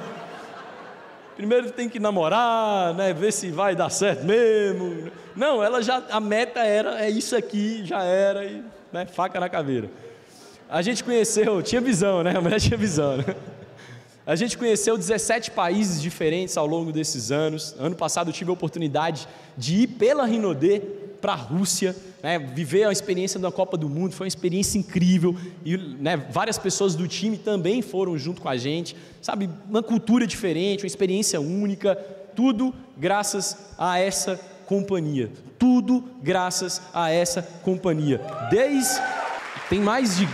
Primeiro tem que namorar, né, ver se vai dar certo mesmo. Não, ela já a meta era é isso aqui, já era e né, faca na caveira. A gente conheceu, tinha visão, né? A mulher tinha visão. Né? A gente conheceu 17 países diferentes ao longo desses anos. Ano passado eu tive a oportunidade de ir pela Rinodê para a Rússia, né, viver a experiência da Copa do Mundo, foi uma experiência incrível e né, várias pessoas do time também foram junto com a gente, sabe, uma cultura diferente, uma experiência única, tudo graças a essa companhia, tudo graças a essa companhia. Desde tem mais de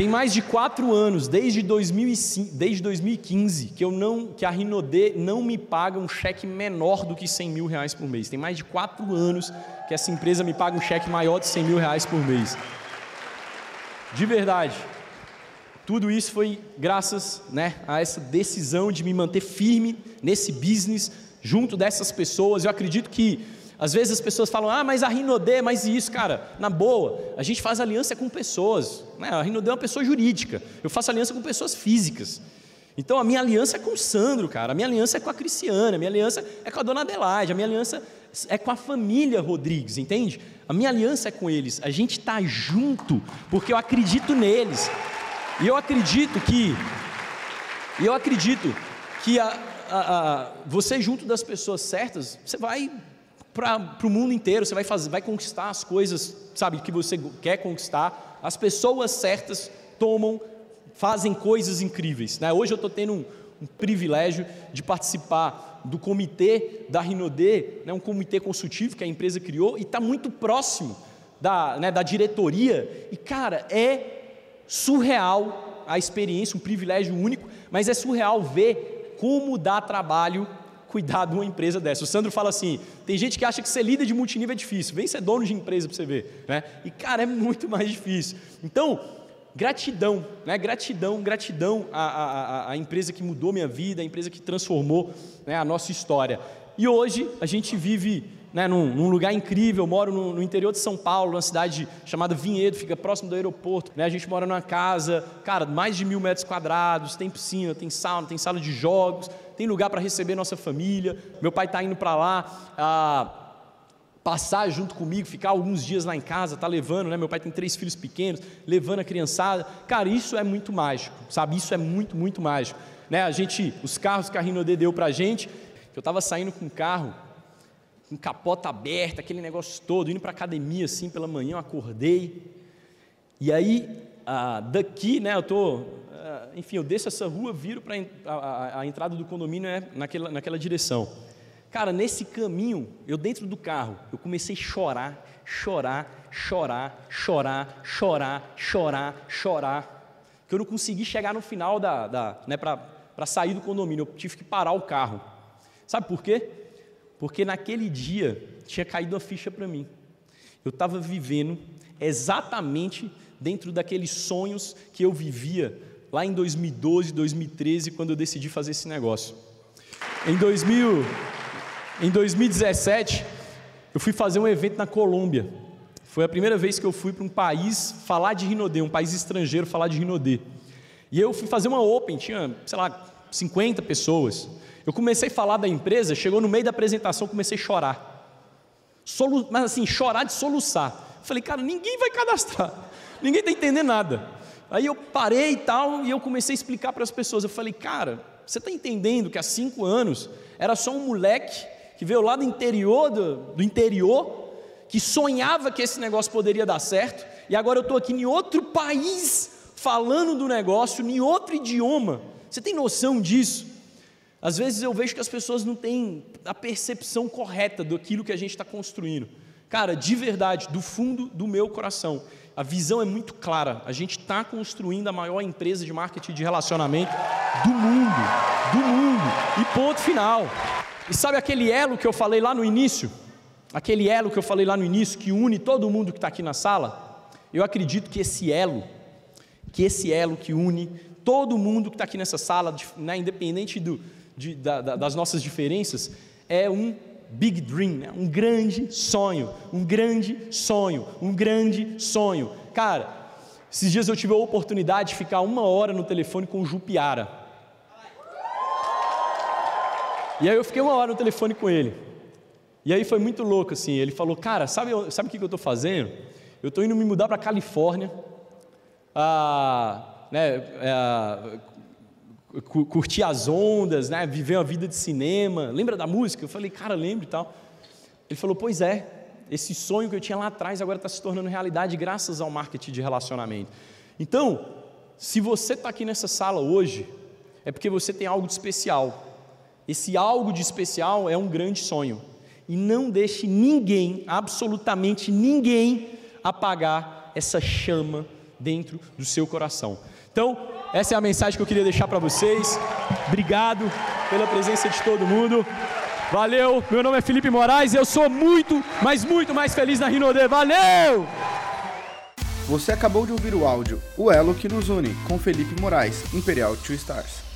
tem mais de quatro anos, desde, 2005, desde 2015, que, eu não, que a Rinodê não me paga um cheque menor do que 100 mil reais por mês. Tem mais de quatro anos que essa empresa me paga um cheque maior de 100 mil reais por mês. De verdade. Tudo isso foi graças né, a essa decisão de me manter firme nesse business, junto dessas pessoas. Eu acredito que às vezes as pessoas falam, ah, mas a Rinodê, mas isso, cara, na boa, a gente faz aliança com pessoas. Né? A Rinodê é uma pessoa jurídica, eu faço aliança com pessoas físicas. Então a minha aliança é com o Sandro, cara, a minha aliança é com a Cristiana, a minha aliança é com a dona Adelaide, a minha aliança é com a família Rodrigues, entende? A minha aliança é com eles, a gente está junto, porque eu acredito neles. E eu acredito que, eu acredito que a, a, a, você junto das pessoas certas, você vai para o mundo inteiro, você vai, fazer, vai conquistar as coisas, sabe, que você quer conquistar. As pessoas certas tomam, fazem coisas incríveis. Né? Hoje eu estou tendo um, um, privilégio de participar do comitê da Rinodê, né, um comitê consultivo que a empresa criou, e está muito próximo da, né, da diretoria. E, cara, é surreal a experiência, um privilégio único, mas é surreal ver como dá trabalho cuidar de uma empresa dessa. O Sandro fala assim: tem gente que acha que ser líder de multinível é difícil, vem ser dono de empresa para você ver. Né? E, cara, é muito mais difícil. Então, gratidão, né? gratidão, gratidão à, à, à empresa que mudou minha vida, a empresa que transformou né, a nossa história. E hoje a gente vive né, num, num, lugar incrível. Eu moro no, no, interior de São Paulo, numa cidade chamada Vinhedo, fica próximo do aeroporto. Né, a gente mora numa casa, cara, mais de mil metros quadrados, tem piscina, tem sauna, tem sala de jogos, tem lugar para receber nossa família. Meu pai está indo para lá. Ah, passar junto comigo, ficar alguns dias lá em casa, tá levando, né? Meu pai tem três filhos pequenos, levando a criançada. Cara, isso é muito mágico, sabe? Isso é muito, muito mágico. Né? A gente, os carros que a Rinodê deu pra gente, eu estava saindo com um carro com capota aberta, aquele negócio todo, indo para academia assim pela manhã, eu acordei. E aí, ah, daqui, né, eu tô, enfim, eu desço essa rua, viro para a, a, a, entrada do condomínio é naquela, naquela direção. Cara, nesse caminho, eu dentro do carro, eu comecei a chorar, chorar, chorar, chorar, chorar, chorar, chorar, que eu não consegui chegar no final da, da né, para sair do condomínio, eu tive que parar o carro. Sabe por quê? Porque naquele dia tinha caído a ficha para mim. Eu estava vivendo exatamente dentro daqueles sonhos que eu vivia lá em 2012, 2013, quando eu decidi fazer esse negócio. Em, 2000, em 2017, eu fui fazer um evento na Colômbia. Foi a primeira vez que eu fui para um país falar de Rinodê, um país estrangeiro falar de Rinodê. E eu fui fazer uma Open, tinha, sei lá, 50 pessoas. Eu comecei a falar da empresa, chegou no meio da apresentação, comecei a chorar. Solu mas assim, chorar de soluçar. Falei, cara, ninguém vai cadastrar, ninguém está entendendo nada. Aí eu parei e tal, e eu comecei a explicar para as pessoas. Eu falei, cara, você está entendendo que há cinco anos era só um moleque que veio lá do interior do, do interior, que sonhava que esse negócio poderia dar certo, e agora eu estou aqui em outro país falando do negócio, em outro idioma. Você tem noção disso? Às vezes eu vejo que as pessoas não têm a percepção correta daquilo que a gente está construindo. Cara, de verdade, do fundo do meu coração, a visão é muito clara. A gente está construindo a maior empresa de marketing de relacionamento do mundo, do mundo. E ponto final. E sabe aquele elo que eu falei lá no início? Aquele elo que eu falei lá no início que une todo mundo que está aqui na sala? Eu acredito que esse elo, que esse elo que une todo mundo que está aqui nessa sala, né, independente do, de, da, das nossas diferenças, é um big dream, né? um grande sonho, um grande sonho, um grande sonho. Cara, esses dias eu tive a oportunidade de ficar uma hora no telefone com o Jupiara. E aí eu fiquei uma hora no telefone com ele. E aí foi muito louco assim. Ele falou, cara, sabe, sabe o que eu estou fazendo? Eu estou indo me mudar para Califórnia, ah, né, ah, curtir as ondas, né, viver uma vida de cinema. Lembra da música? Eu falei, cara, lembro e tal. Ele falou, pois é, esse sonho que eu tinha lá atrás agora está se tornando realidade graças ao marketing de relacionamento. Então, se você está aqui nessa sala hoje, é porque você tem algo de especial. Esse algo de especial é um grande sonho. E não deixe ninguém, absolutamente ninguém, apagar essa chama dentro do seu coração. Então, essa é a mensagem que eu queria deixar para vocês. Obrigado pela presença de todo mundo. Valeu, meu nome é Felipe Moraes e eu sou muito, mas muito mais feliz na Rinode. Valeu!
Você acabou de ouvir o áudio O Elo que nos une com Felipe Moraes, Imperial Two Stars.